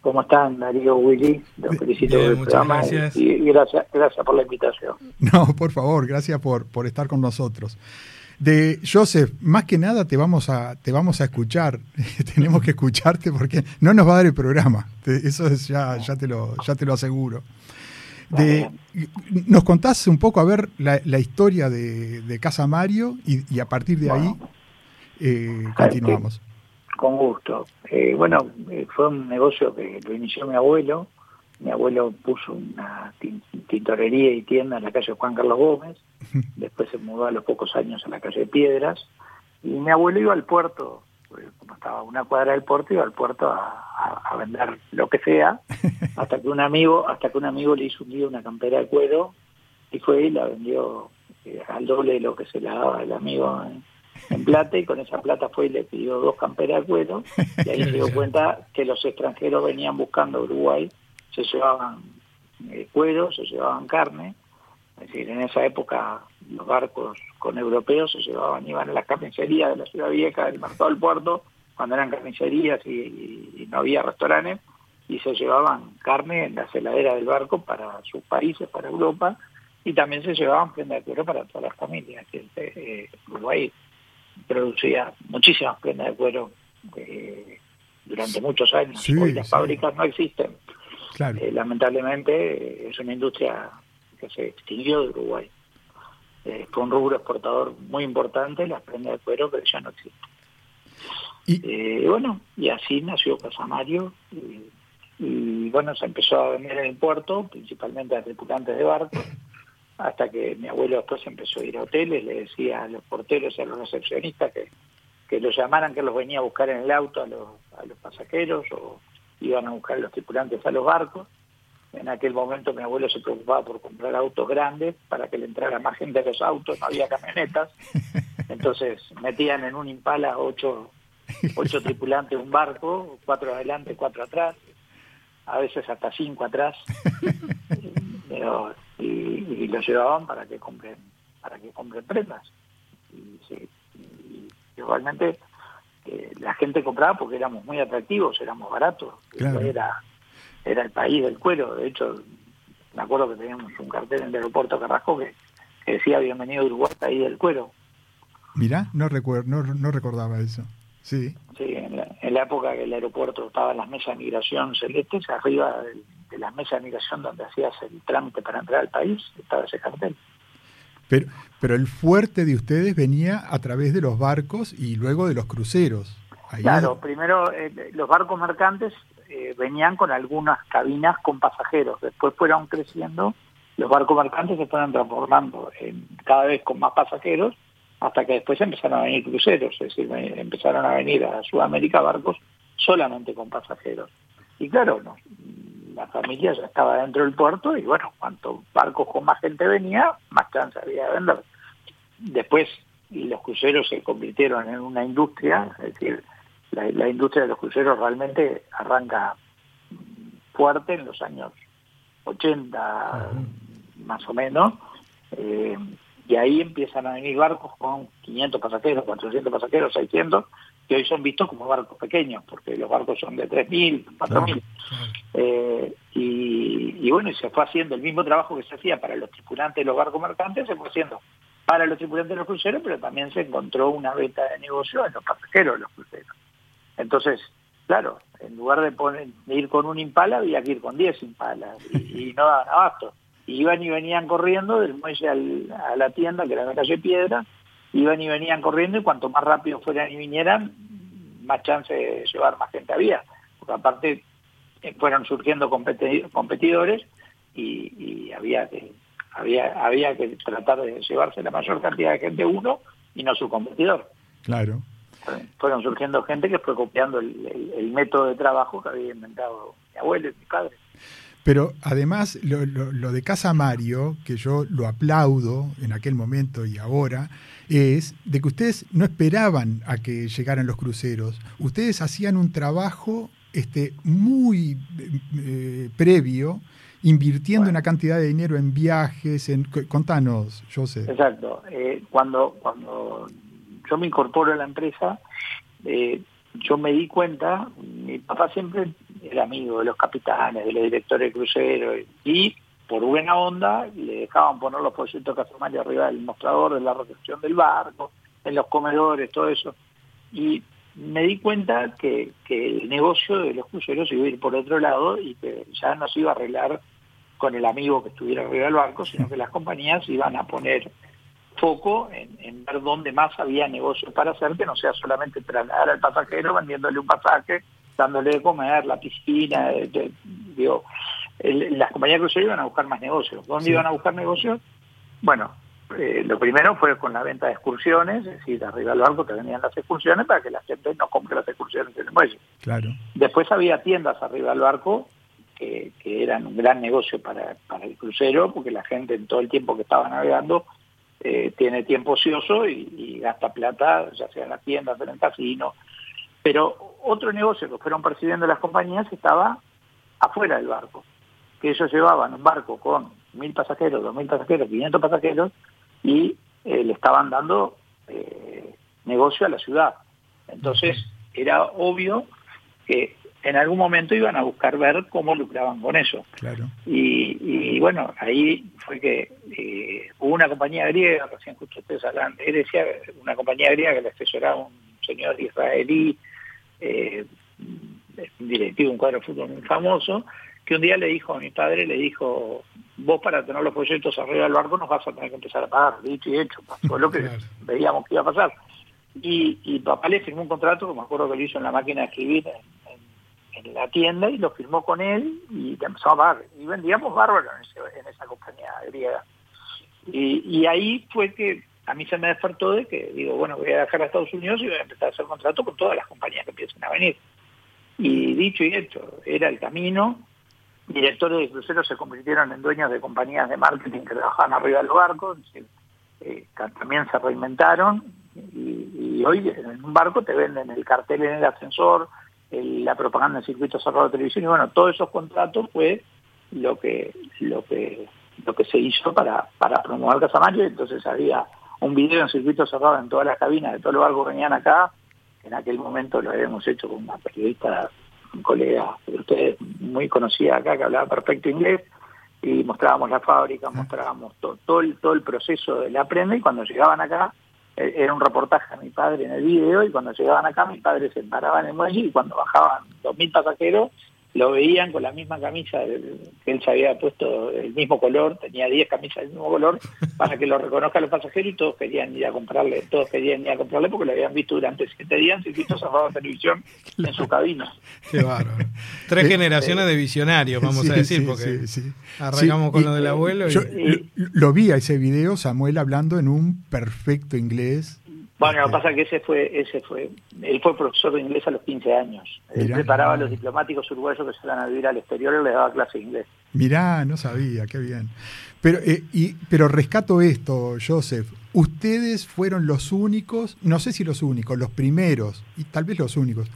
¿cómo están Darío, Willy? Los felicito Bien, por el muchas programa gracias. y, y gracias, gracias por la invitación. No, por favor, gracias por, por estar con nosotros. De Joseph, más que nada te vamos a, te vamos a escuchar. Tenemos que escucharte porque no nos va a dar el programa. Te- Eso es ya, ya, te lo, ya te lo aseguro. De, nos contás un poco, a ver, la, la historia de, de Casa Mario y, y a partir de ahí eh, continuamos. Con gusto. Eh, bueno, eh, fue un negocio que lo inició mi abuelo. Mi abuelo puso una tin- tintorería y tienda en la calle Juan Carlos Gómez. Después se mudó a los pocos años a la calle Piedras. Y mi abuelo iba al puerto, eh, como estaba a una cuadra del puerto, iba al puerto a, a- a vender lo que sea, hasta que un amigo, hasta que un amigo le hizo un día una campera de cuero y fue y la vendió eh, al doble de lo que se la daba el amigo en, en plata y con esa plata fue y le pidió dos camperas de cuero y ahí se dio cuenta que los extranjeros venían buscando Uruguay, se llevaban eh, cuero, se llevaban carne, es decir, en esa época los barcos con europeos se llevaban, iban a las carnicerías de la ciudad vieja, del mercado del puerto, cuando eran carnicerías y, y- y no había restaurantes, y se llevaban carne en las heladeras del barco para sus países, para Europa, y también se llevaban prenda de cuero para todas las familias. que eh, Uruguay producía muchísimas prendas de cuero eh, durante muchos años. Sí, Hoy las sí. fábricas no existen. Claro. Eh, lamentablemente eh, es una industria que se extinguió de Uruguay. Eh, fue un rubro exportador muy importante, las prendas de cuero, pero ya no existen. Eh, Y bueno, y así nació Casamario. Y, y bueno, se empezó a vender en el puerto, principalmente a tripulantes de barcos, hasta que mi abuelo después empezó a ir a hoteles, le decía a los porteros y a los recepcionistas que, que los llamaran, que los venía a buscar en el auto a los, a los pasajeros o iban a buscar a los tripulantes a los barcos. En aquel momento mi abuelo se preocupaba por comprar autos grandes para que le entrara más gente a los autos, no había camionetas. Entonces metían en un impala ocho, ocho tripulantes un barco, cuatro adelante, cuatro atrás, a veces hasta cinco atrás, pero, y, y los llevaban para que compren, para que compren prendas. Y, sí, y igualmente eh, la gente compraba porque éramos muy atractivos, éramos baratos, Claro. era, era el país del cuero, de hecho me acuerdo que teníamos un cartel en el aeropuerto Carrasco que, que decía bienvenido a Uruguay, país del cuero. Mirá, no, recuer- no, no recordaba eso. Sí, Sí, en la, en la época que el aeropuerto estaba en las mesas de migración celestes, arriba de, de las mesas de migración donde hacías el trámite para entrar al país, estaba ese cartel. pero, pero el fuerte de ustedes venía a través de los barcos y luego de los cruceros. Ahí Claro, primero eh, los barcos mercantes eh, venían con algunas cabinas con pasajeros, después fueron creciendo, los barcos mercantes se fueron transformando en, cada vez con más pasajeros, hasta que después empezaron a venir cruceros, es decir, empezaron a venir a Sudamérica barcos solamente con pasajeros. Y claro, no, la familia ya estaba dentro del puerto y bueno, cuanto barcos con más gente venía, más chance había de vender. Después los cruceros se convirtieron en una industria, es decir, la, la industria de los cruceros realmente arranca fuerte en los años 80 más o menos, eh, y ahí empiezan a venir barcos con 500 pasajeros, 400 pasajeros, 600, que hoy son vistos como barcos pequeños, porque los barcos son de 3.000, 4.000. Eh, y, y bueno, y se fue haciendo el mismo trabajo que se hacía para los tripulantes de los barcos mercantes, se fue haciendo para los tripulantes de los cruceros, pero también se encontró una beta de negocio en los pasajeros de los cruceros. Entonces, claro, en lugar de, poner, ir con un impala, había que ir con 10 impalas y, no daban abasto. Iban y venían corriendo del muelle a la tienda, que era la calle Piedra, iban y venían corriendo y cuanto más rápido fueran y vinieran, más chance de llevar más gente había. Porque aparte eh, fueron surgiendo competi- competidores y, y había que había había que tratar de llevarse la mayor cantidad de gente uno y no su competidor. Claro. Fueron surgiendo gente que fue copiando el, el- el método de trabajo que había inventado mi abuelo y mi padre. Pero además, lo, lo- lo de Casa Mario, que yo lo aplaudo en aquel momento y ahora, es de que ustedes no esperaban a que llegaran los cruceros. Ustedes hacían un trabajo este, muy eh, previo, invirtiendo una cantidad de dinero en viajes. En, contanos, yo sé. Exacto. Eh, cuando cuando yo me incorporo a la empresa, eh, yo me di cuenta, mi papá siempre era amigo de los capitanes, de los directores de crucero, y por buena onda le dejaban poner los de Casamario arriba del mostrador de la recepción del barco, en los comedores, todo eso. Y me di cuenta que, que el negocio de los cruceros iba a ir por otro lado y que ya no se iba a arreglar con el amigo que estuviera arriba del barco, sino que las compañías iban a poner foco en, en ver dónde más había negocios para hacer, que no sea solamente trasladar al pasajero vendiéndole un pasaje, dándole de comer, la piscina, de- digo, el- las compañías de crucero iban a buscar más negocios. ¿Dónde Sí. iban a buscar negocios? Bueno, eh, lo primero fue con la venta de excursiones, es decir, arriba del barco te venían las excursiones para que la gente no compre las excursiones en el muelle. Claro. Después había tiendas arriba del barco que, que eran un gran negocio para, para el crucero, porque la gente en todo el tiempo que estaba navegando eh, tiene tiempo ocioso y, y gasta plata, ya sea en las tiendas, en el casino. Pero otro negocio que fueron percibiendo las compañías estaba afuera del barco, que ellos llevaban un barco con mil pasajeros, dos mil pasajeros, 500 pasajeros y eh, le estaban dando eh, negocio a la ciudad. Entonces era obvio que en algún momento iban a buscar ver cómo lucraban con eso. Claro. Y, y bueno, ahí fue que eh, hubo una compañía griega, recién justo ustedes hablan, él decía, una compañía griega que le asesoraba un señor israelí, eh, directivo, un cuadro de fútbol muy famoso, que un día le dijo a mi padre, le dijo, vos para tener los proyectos arriba del barco nos vas a tener que empezar a pagar, dicho y hecho, pasó lo que Claro. veíamos que iba a pasar. Y, y papá le firmó un contrato, me acuerdo que lo hizo en la máquina de escribir en, en- la tienda, y lo firmó con él, y empezamos a pagar. Y vendíamos bárbaro en, ese- esa compañía griega. Y, y ahí fue que a mí se me despertó de que, digo, bueno, voy a dejar a Estados Unidos y voy a empezar a hacer contrato con todas las compañías que empiecen a venir. Y dicho y hecho, era el camino. Directores de cruceros se convirtieron en dueños de compañías de marketing que trabajaban arriba de los barcos, es decir, eh, también se reinventaron, y hoy en un barco te venden el cartel en el ascensor, el- la propaganda en circuito cerrado de televisión y bueno, todos esos contratos fue lo que lo que lo que se hizo para para promover Casamayo entonces había un video en circuito cerrado en todas las cabinas de todos los barcos que venían acá en aquel momento lo habíamos hecho con una periodista un colega de ustedes muy conocida acá que hablaba perfecto inglés y mostrábamos la fábrica, mostrábamos to- todo el todo el proceso de la prenda y cuando llegaban acá era un reportaje a mi padre en el video y cuando llegaban acá mi padre se paraba en el muelle y cuando bajaban dos mil pasajeros lo veían con la misma camisa que él se había puesto el mismo color, tenía 10 camisas del mismo color, para que lo reconozcan los pasajeros y todos querían ir a comprarle, todos querían ir a comprarle porque lo habían visto durante siete días en circuito cerrado televisión en su cabina. Qué bárbaro. Tres Eh, generaciones de visionarios, vamos Sí, a decir, sí, porque sí, sí. arrancamos Sí, con y- lo del abuelo. y- Yo lo, lo vi a ese video, Samuel hablando en un perfecto inglés. Bueno, lo que pasa es que ese fue, ese fue, él fue profesor de inglés a los 15 años. Él preparaba a los diplomáticos uruguayos que se iban a vivir al exterior y les daba clase de inglés. Mirá, no sabía, qué bien. Pero, eh, y, pero rescato esto, Joseph. Ustedes fueron los únicos, no sé si los únicos, los primeros, y tal vez los únicos,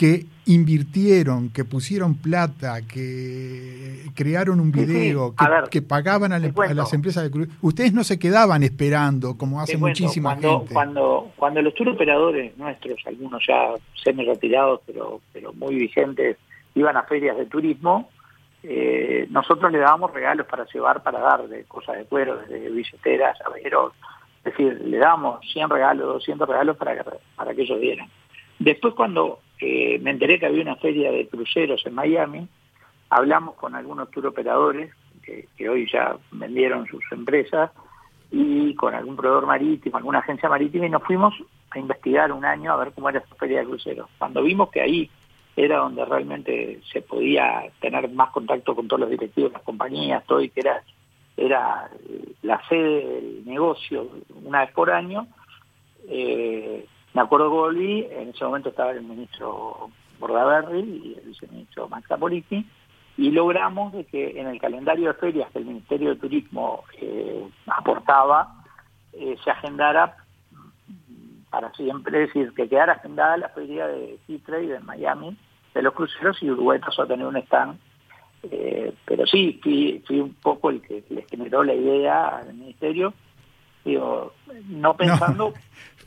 que invirtieron, que pusieron plata, que crearon un Sí, sí. video, que, ver, que pagaban a, la- las empresas de cruceros. Ustedes no se quedaban esperando, como hace muchísima cuando, gente. Cuando, cuando los tour operadores nuestros, algunos ya semi retirados, pero, pero muy vigentes, iban a ferias de turismo, eh, nosotros le dábamos regalos para llevar, para dar, de cosas de cuero, desde billeteras, llaveros, es decir, le dábamos 100 regalos, 200 regalos para que, para que ellos dieran. Después cuando eh, me enteré que había una feria de cruceros en Miami, hablamos con algunos tour operadores que, que hoy ya vendieron sus empresas y con algún proveedor marítimo, alguna agencia marítima y nos fuimos a investigar un año a ver cómo era esa feria de cruceros. Cuando vimos que ahí era donde realmente se podía tener más contacto con todos los directivos las compañías, todo y que era era la sede del negocio una vez por año, eh, me acuerdo que en ese momento estaba el ministro Bordaberry y el viceministro Max Zapoliti, y logramos de que en el calendario de ferias que el Ministerio de Turismo eh, aportaba, eh, se agendara para siempre, es decir, que quedara agendada la feria de Seatrade en Miami de los cruceros y Uruguay pasó a tener un stand. Eh, pero sí, fui, fui un poco el que les generó la idea al ministerio, digo, no pensando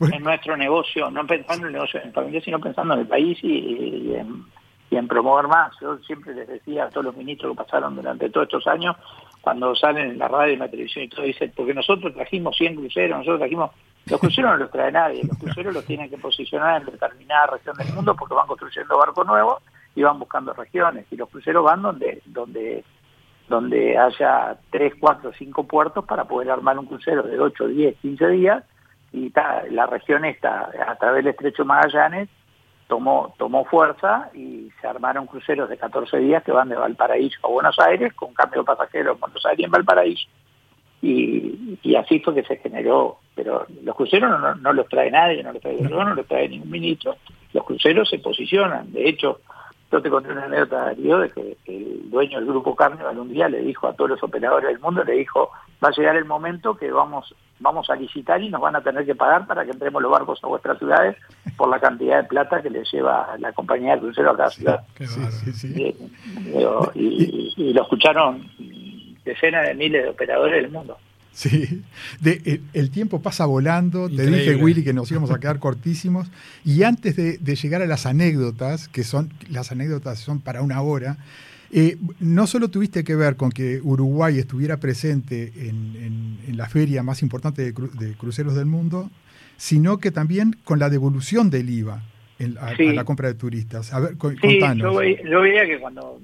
en nuestro negocio, no pensando en el negocio de mi familia, sino pensando en el país y, y en, y en promover más. Yo siempre les decía a todos los ministros que pasaron durante todos estos años, cuando salen en la radio y en la televisión y todo, dicen, porque nosotros trajimos 100 cruceros, nosotros trajimos... Los cruceros no los trae nadie, los cruceros los tienen que posicionar en determinada región del mundo porque van construyendo barcos nuevos y van buscando regiones. Y los cruceros van donde donde donde haya 3, 4, 5 puertos para poder armar un crucero de 8, 10, 15 días. Y la región esta, a través del estrecho Magallanes, tomó, tomó fuerza y se armaron cruceros de 14 días que van de Valparaíso a Buenos Aires con cambio de pasajeros en Buenos Aires y en Valparaíso. Y, así fue que se generó, pero los cruceros no, no, los trae nadie, no los trae no los trae ningún ministro. Los cruceros se posicionan, de hecho, yo te conté una anécdota, Darío, de que el dueño del grupo Carnival un día le dijo a todos los operadores del mundo, le dijo, va a llegar el momento que vamos vamos a licitar y nos van a tener que pagar para que entremos los barcos a vuestras ciudades por la cantidad de plata que le lleva la compañía de crucero a cada ciudad. Y, digo, y- y lo escucharon decenas de miles de operadores del mundo. Sí, de, el, el tiempo pasa volando, te Increíble. dije Willy que nos íbamos a quedar cortísimos y antes de, de llegar a las anécdotas, que son las anécdotas son para una hora, eh, no solo tuviste que ver con que Uruguay estuviera presente en, en- en la feria más importante de, cru- de cruceros del mundo, sino que también con la devolución del IVA en- a, Sí. a la compra de turistas. A ver, co- Sí, contanos. yo, ve- yo veía que cuando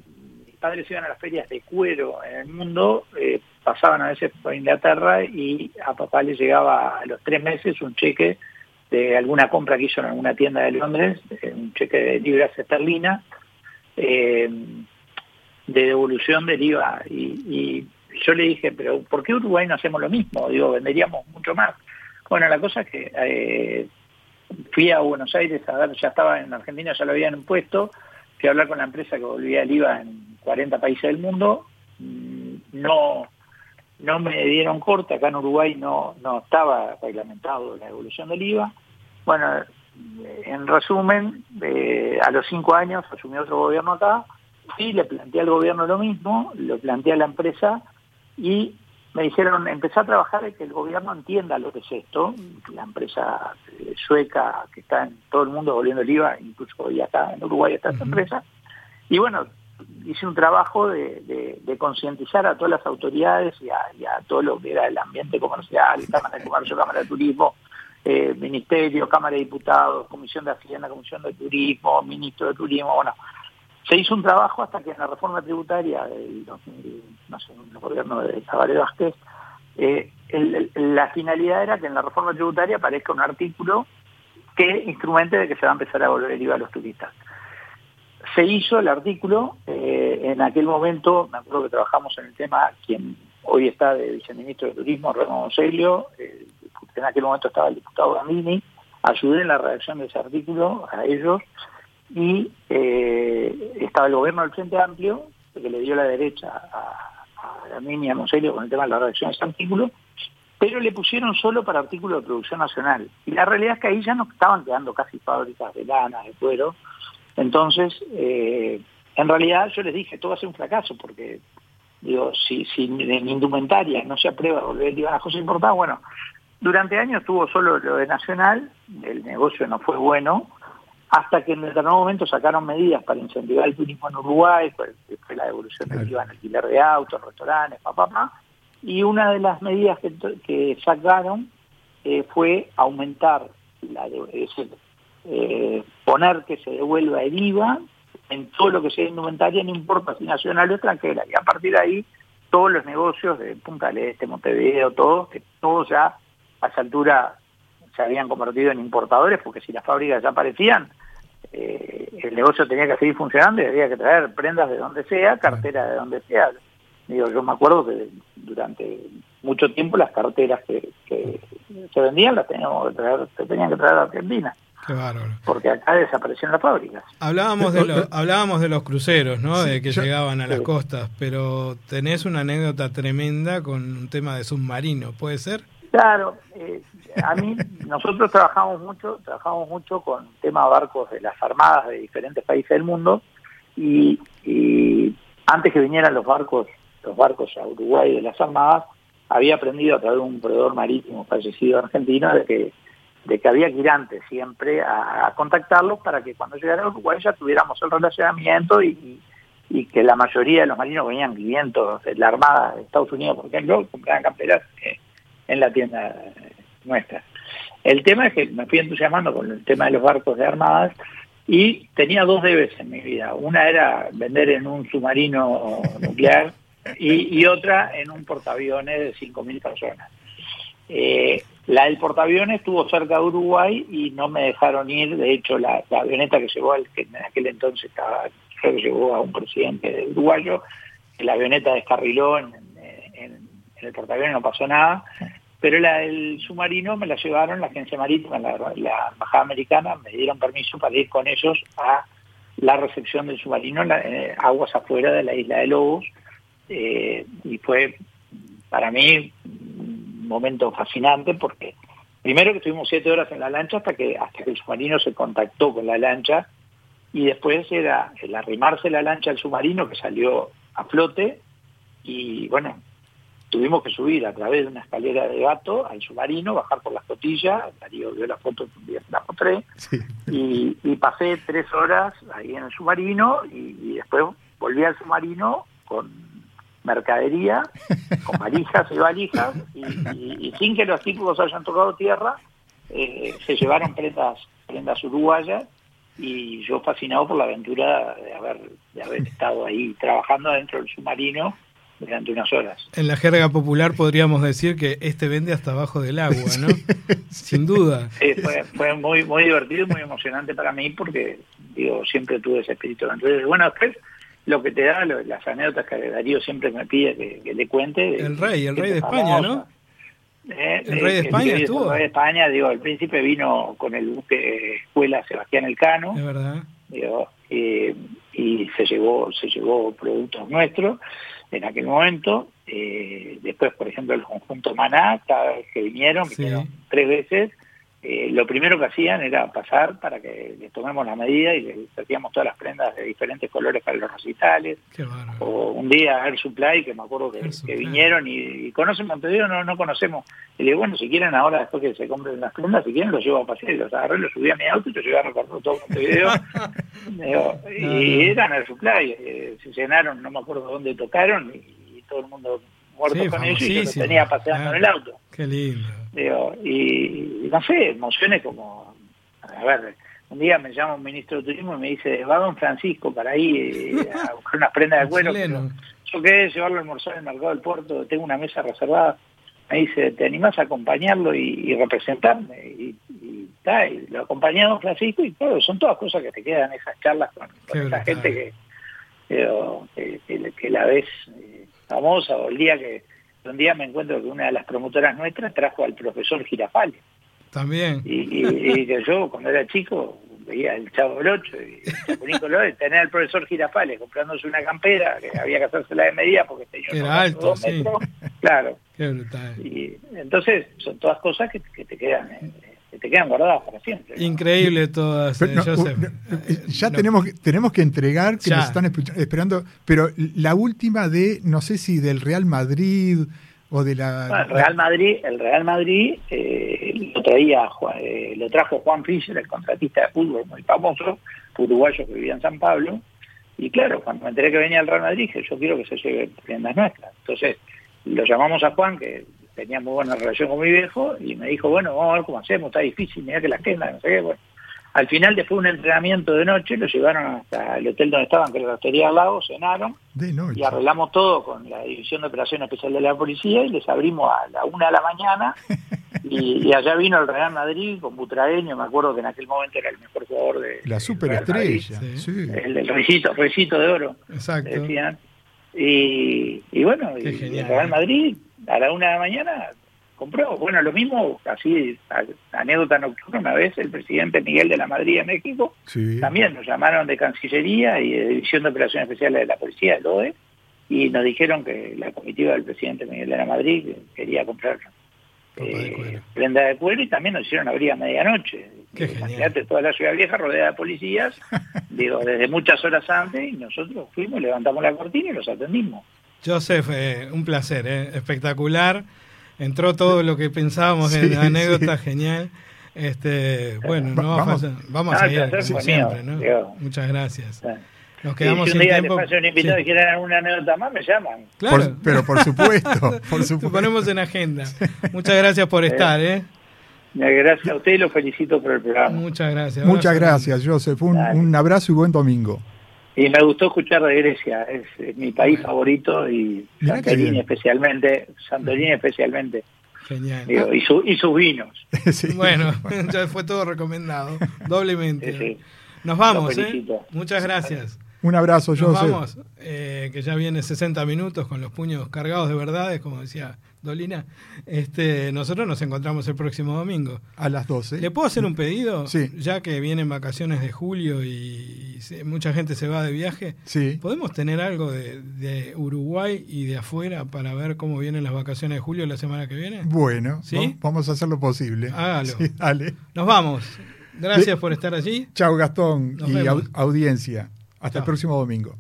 mis padres iban a las ferias de cuero en el mundo, eh, pasaban a veces por Inglaterra y a papá le llegaba a los tres meses un cheque de alguna compra que hizo en alguna tienda de Londres, eh, un cheque de libras esterlinas, eh, de devolución del IVA. Y, yo le dije, pero ¿por qué Uruguay no hacemos lo mismo? Digo, venderíamos mucho más. Bueno, la cosa es que eh, fui a Buenos Aires a ver, ya estaba en Argentina, ya lo habían impuesto, fui a hablar con la empresa que volvía el IVA en 40 países del mundo, mm, no no me dieron corte, acá en Uruguay no, no estaba reglamentado la devolución del IVA, Bueno, en resumen, eh, a los cinco años asumió otro gobierno acá, sí, le planteé al gobierno lo mismo, lo planteé a la empresa y me dijeron, empezar a trabajar en que el gobierno entienda lo que es esto, la empresa eh, sueca que está en todo el mundo volviendo el IVA, incluso hoy acá en Uruguay está esta empresa, y bueno, hice un trabajo de, de- de concientizar a todas las autoridades y a, y a todo lo que era el ambiente comercial, Cámara de Comercio, Cámara de Turismo, eh, Ministerio, Cámara de Diputados, Comisión de Hacienda, Comisión de Turismo, Ministro de Turismo, bueno, se hizo un trabajo hasta que en la reforma tributaria del 2000, no sé, el gobierno de Tabaré Vázquez, eh, el- el- la finalidad era que en la reforma tributaria aparezca un artículo que instrumente de que se va a empezar a volver el IVA a los turistas. Se hizo el artículo, eh, en aquel momento, me acuerdo que trabajamos en el tema, quien hoy está de viceministro de Turismo, Remo Monseglio, eh, en aquel momento estaba el diputado Gambini, ayudé en la redacción de ese artículo a ellos, y eh, estaba el gobierno del Frente Amplio, que le dio la derecha a, a y a Monseglio con el tema de la redacción de ese artículo, pero le pusieron solo para artículos de producción nacional. Y la realidad es que ahí ya no estaban quedando casi fábricas de lana, de cuero, entonces, eh, en realidad yo les dije, todo va a ser un fracaso, porque digo, si, si en indumentaria no se aprueba volver a las cosas importadas, bueno, durante años tuvo solo lo de Nacional, el negocio no fue bueno, hasta que en determinado momento sacaron medidas para incentivar el turismo en Uruguay, fue, fue la devolución del IVA en alquiler de autos, restaurantes, papá, papá, y una de las medidas que, que sacaron eh, fue aumentar la de- es decir, eh, poner que se devuelva el IVA en todo lo que sea indumentaria, no importa si nacional o extranjera. Y a partir de ahí, todos los negocios de Punta del Este, Montevideo, todos, que todos ya a esa altura se habían convertido en importadores, porque si las fábricas ya aparecían, eh, el negocio tenía que seguir funcionando y había que traer prendas de donde sea, carteras de donde sea. Digo, yo me acuerdo que durante mucho tiempo las carteras que, que se vendían las teníamos que traer, se tenían que traer a Argentina, Qué bárbaro. porque acá desaparecieron las fábricas. Hablábamos de, los, hablábamos de los cruceros, ¿no? Sí, de que yo- llegaban a las sí. costas, pero tenés una anécdota tremenda con un tema de submarino, ¿puede ser? Claro, eh, a mí nosotros trabajamos mucho, trabajamos mucho con tema barcos de las armadas de diferentes países del mundo y, y antes que vinieran los barcos, los barcos a Uruguay de las armadas, había aprendido a través de un proveedor marítimo fallecido argentino de que de que había que ir antes siempre a, contactarlos para que cuando llegara a Uruguay ya tuviéramos el relacionamiento y, y- que la mayoría de los marinos venían clientes de la Armada de Estados Unidos, por ejemplo, compraban camperas eh, en la tienda eh, nuestra. El tema es que me fui entusiasmando con el tema de los barcos de armadas y tenía dos debes en mi vida. Una era vender en un submarino nuclear y, y otra en un portaaviones de 5.000 personas. Eh, la del portaaviones estuvo cerca de Uruguay y no me dejaron ir. De hecho, la, la avioneta que llevó, al, que en aquel entonces estaba, creo que llevó a un presidente uruguayo, la avioneta descarriló en, en- en el portaaviones, no pasó nada. Pero la del submarino me la llevaron la agencia marítima, la, la embajada americana, me dieron permiso para ir con ellos a la recepción del submarino en eh, aguas afuera de la isla de Lobos. Eh, y fue para mí momento fascinante porque primero que estuvimos siete horas en la lancha hasta que hasta que el submarino se contactó con la lancha y después era el arrimarse la lancha al submarino que salió a flote y bueno tuvimos que subir a través de una escalera de gato al submarino bajar por las cotillas Darío vio la foto un día la mostré Sí. y, y pasé tres horas ahí en el submarino y, y después volví al submarino con mercadería, con valijas y valijas, y, y- y sin que los tipos hayan tocado tierra, eh, se llevaron prendas, prendas uruguayas y yo fascinado por la aventura de haber, de haber estado ahí trabajando dentro del submarino durante unas horas. En la jerga popular podríamos decir que este vende hasta abajo del agua, ¿no? Sin duda. Sí, fue, fue muy muy divertido y muy emocionante para mí porque digo siempre tuve ese espíritu entonces bueno después lo que te da lo- las anécdotas que Darío siempre me pide que, que le cuente El rey, el rey de España. ¿no? Eh, El rey de eh, España el estuvo. rey de España digo el príncipe vino con el buque escuela Sebastián Elcano Es verdad. digo, eh, y se llevó se llevó productos nuestros en aquel momento eh, después por ejemplo el conjunto Maná cada vez que vinieron Sí. vinieron tres veces eh, lo primero que hacían era pasar para que les tomemos la medida y les hacíamos todas las prendas de diferentes colores para los recitales. Qué. O un día Air Supply, que me acuerdo que, vinieron y, y conocen Montevideo, no, no conocemos. Y le digo, bueno, si quieren ahora, después que se compren las prendas, si quieren los llevo a pasear. Y los agarré, los subí a mi auto y los llevé a recorrer todo Montevideo. Digo, y no. eran Air Supply, eh, se llenaron, no me acuerdo dónde tocaron, y, y todo el mundo muerto Sí, con ellos y yo famosísimo. tenía paseando en el auto. Qué lindo. Digo, y, y no sé, emociones como, a ver, un día me llama un ministro de turismo y me dice, va don Francisco para ahí eh, a buscar unas prendas de cuero. Yo quedé llevarlo a almorzar al mercado del puerto, tengo una mesa reservada. Me dice, ¿te animás a acompañarlo y, y representarme? Y, y, ta, y lo acompañé a don Francisco y claro, son todas cosas que te quedan esas charlas con, con esa gente que, digo, que, que- que la ves eh, famosa o el día que un día me encuentro que una de las promotoras nuestras trajo al profesor Girafales También. y, y- y que yo cuando era chico veía el Chavo del Ocho y el y tener al profesor Girafales comprándose una campera que había que hacérsela de medida porque tenía Era alto, dos sí. metros. claro Qué brutal. y entonces son todas cosas que, que te quedan eh, que te quedan guardadas para siempre ¿no? Increíble todas, eh, no, Joseph. no, Eh, ya no. tenemos, que- tenemos que entregar, que Ya. nos están esperando, pero la última de, no sé si del Real Madrid o de la... Bueno, el Real Madrid, el Real Madrid eh, lo traía Juan- eh, lo trajo Juan Fischer, el contratista de fútbol muy famoso, uruguayo que vivía en San Pablo, y claro, cuando me enteré que venía el Real Madrid, dije, yo quiero que se lleve prendas nuestras. Entonces, lo llamamos a Juan, que tenía muy buena relación con mi viejo, y me dijo, bueno, vamos a ver cómo hacemos, está difícil, mira que las quedan, no sé qué, bueno. Al final, después de un entrenamiento de noche, lo llevaron hasta el hotel donde estaban, que era la hostería al lado, cenaron, De noche. y arreglamos todo con la División de Operación Especial de la Policía y les abrimos a la una de la mañana y, y allá vino el Real Madrid con Butragueño, me acuerdo que en aquel momento era el mejor jugador de La superestrella. Sí. el del recito, recito de oro, Exacto. decían. Y, y bueno, Qué y genial. el Real Madrid a la una de la mañana compró. Bueno, lo mismo, así, anécdota nocturna, una vez el presidente Miguel de la Madrid de México Sí. también nos llamaron de Cancillería y de División de Operaciones Especiales de la Policía, el OE, y nos dijeron que la comitiva del presidente Miguel de la Madrid quería comprar eh, prenda de cuero y también nos hicieron abrir a medianoche. Imagínate toda la ciudad vieja rodeada de policías, digo, desde muchas horas antes, y nosotros fuimos, levantamos la cortina y los atendimos. Joseph, eh, un placer, eh, espectacular. Entró todo lo que pensábamos en Sí, la anécdota, sí. genial. Este, bueno, Va- no va a vamos- vamos Ah, a seguir como mío, siempre, ¿no? digo. Muchas gracias. Nos quedamos si un sin día tiempo. les un invitado Sí. y quieren alguna anécdota más, me llaman. Claro, Por- pero por supuesto, por te supuesto. ponemos en agenda. Muchas gracias por estar, ¿eh? Eh, Gracias a usted y los felicito por el programa. Muchas gracias. Muchas gracias, Joseph. Un, un abrazo y buen domingo. Y me gustó escuchar de Grecia, es, es mi país favorito y Mirá Santorini especialmente, Santorini especialmente, Genial. digo, y, su, y sus vinos. Sí. Bueno, ya fue todo recomendado, doblemente. Sí, sí. Nos vamos, ¿eh? Muchas gracias. Un abrazo, Nos Joseph. vamos, eh, que ya viene 60 minutos con los puños cargados de verdades, como decía Dolina. Este, nosotros nos encontramos el próximo domingo. A las 12. ¿Le puedo hacer un pedido? Sí. Ya que vienen vacaciones de julio y se- mucha gente se va de viaje. Sí. ¿Podemos tener algo de, de Uruguay y de afuera para ver cómo vienen las vacaciones de julio la semana que viene? Bueno, ¿Sí? va- vamos a hacer lo posible. Hágalo. Sí, dale. Nos vamos. Gracias De- por estar allí. Chao, Gastón Nos y vemos. audiencia. Hasta el próximo domingo.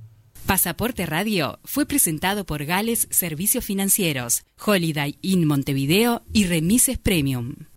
Pasaporte Radio fue presentado por Gales Servicios Financieros, Holiday Inn Montevideo y Remises Premium.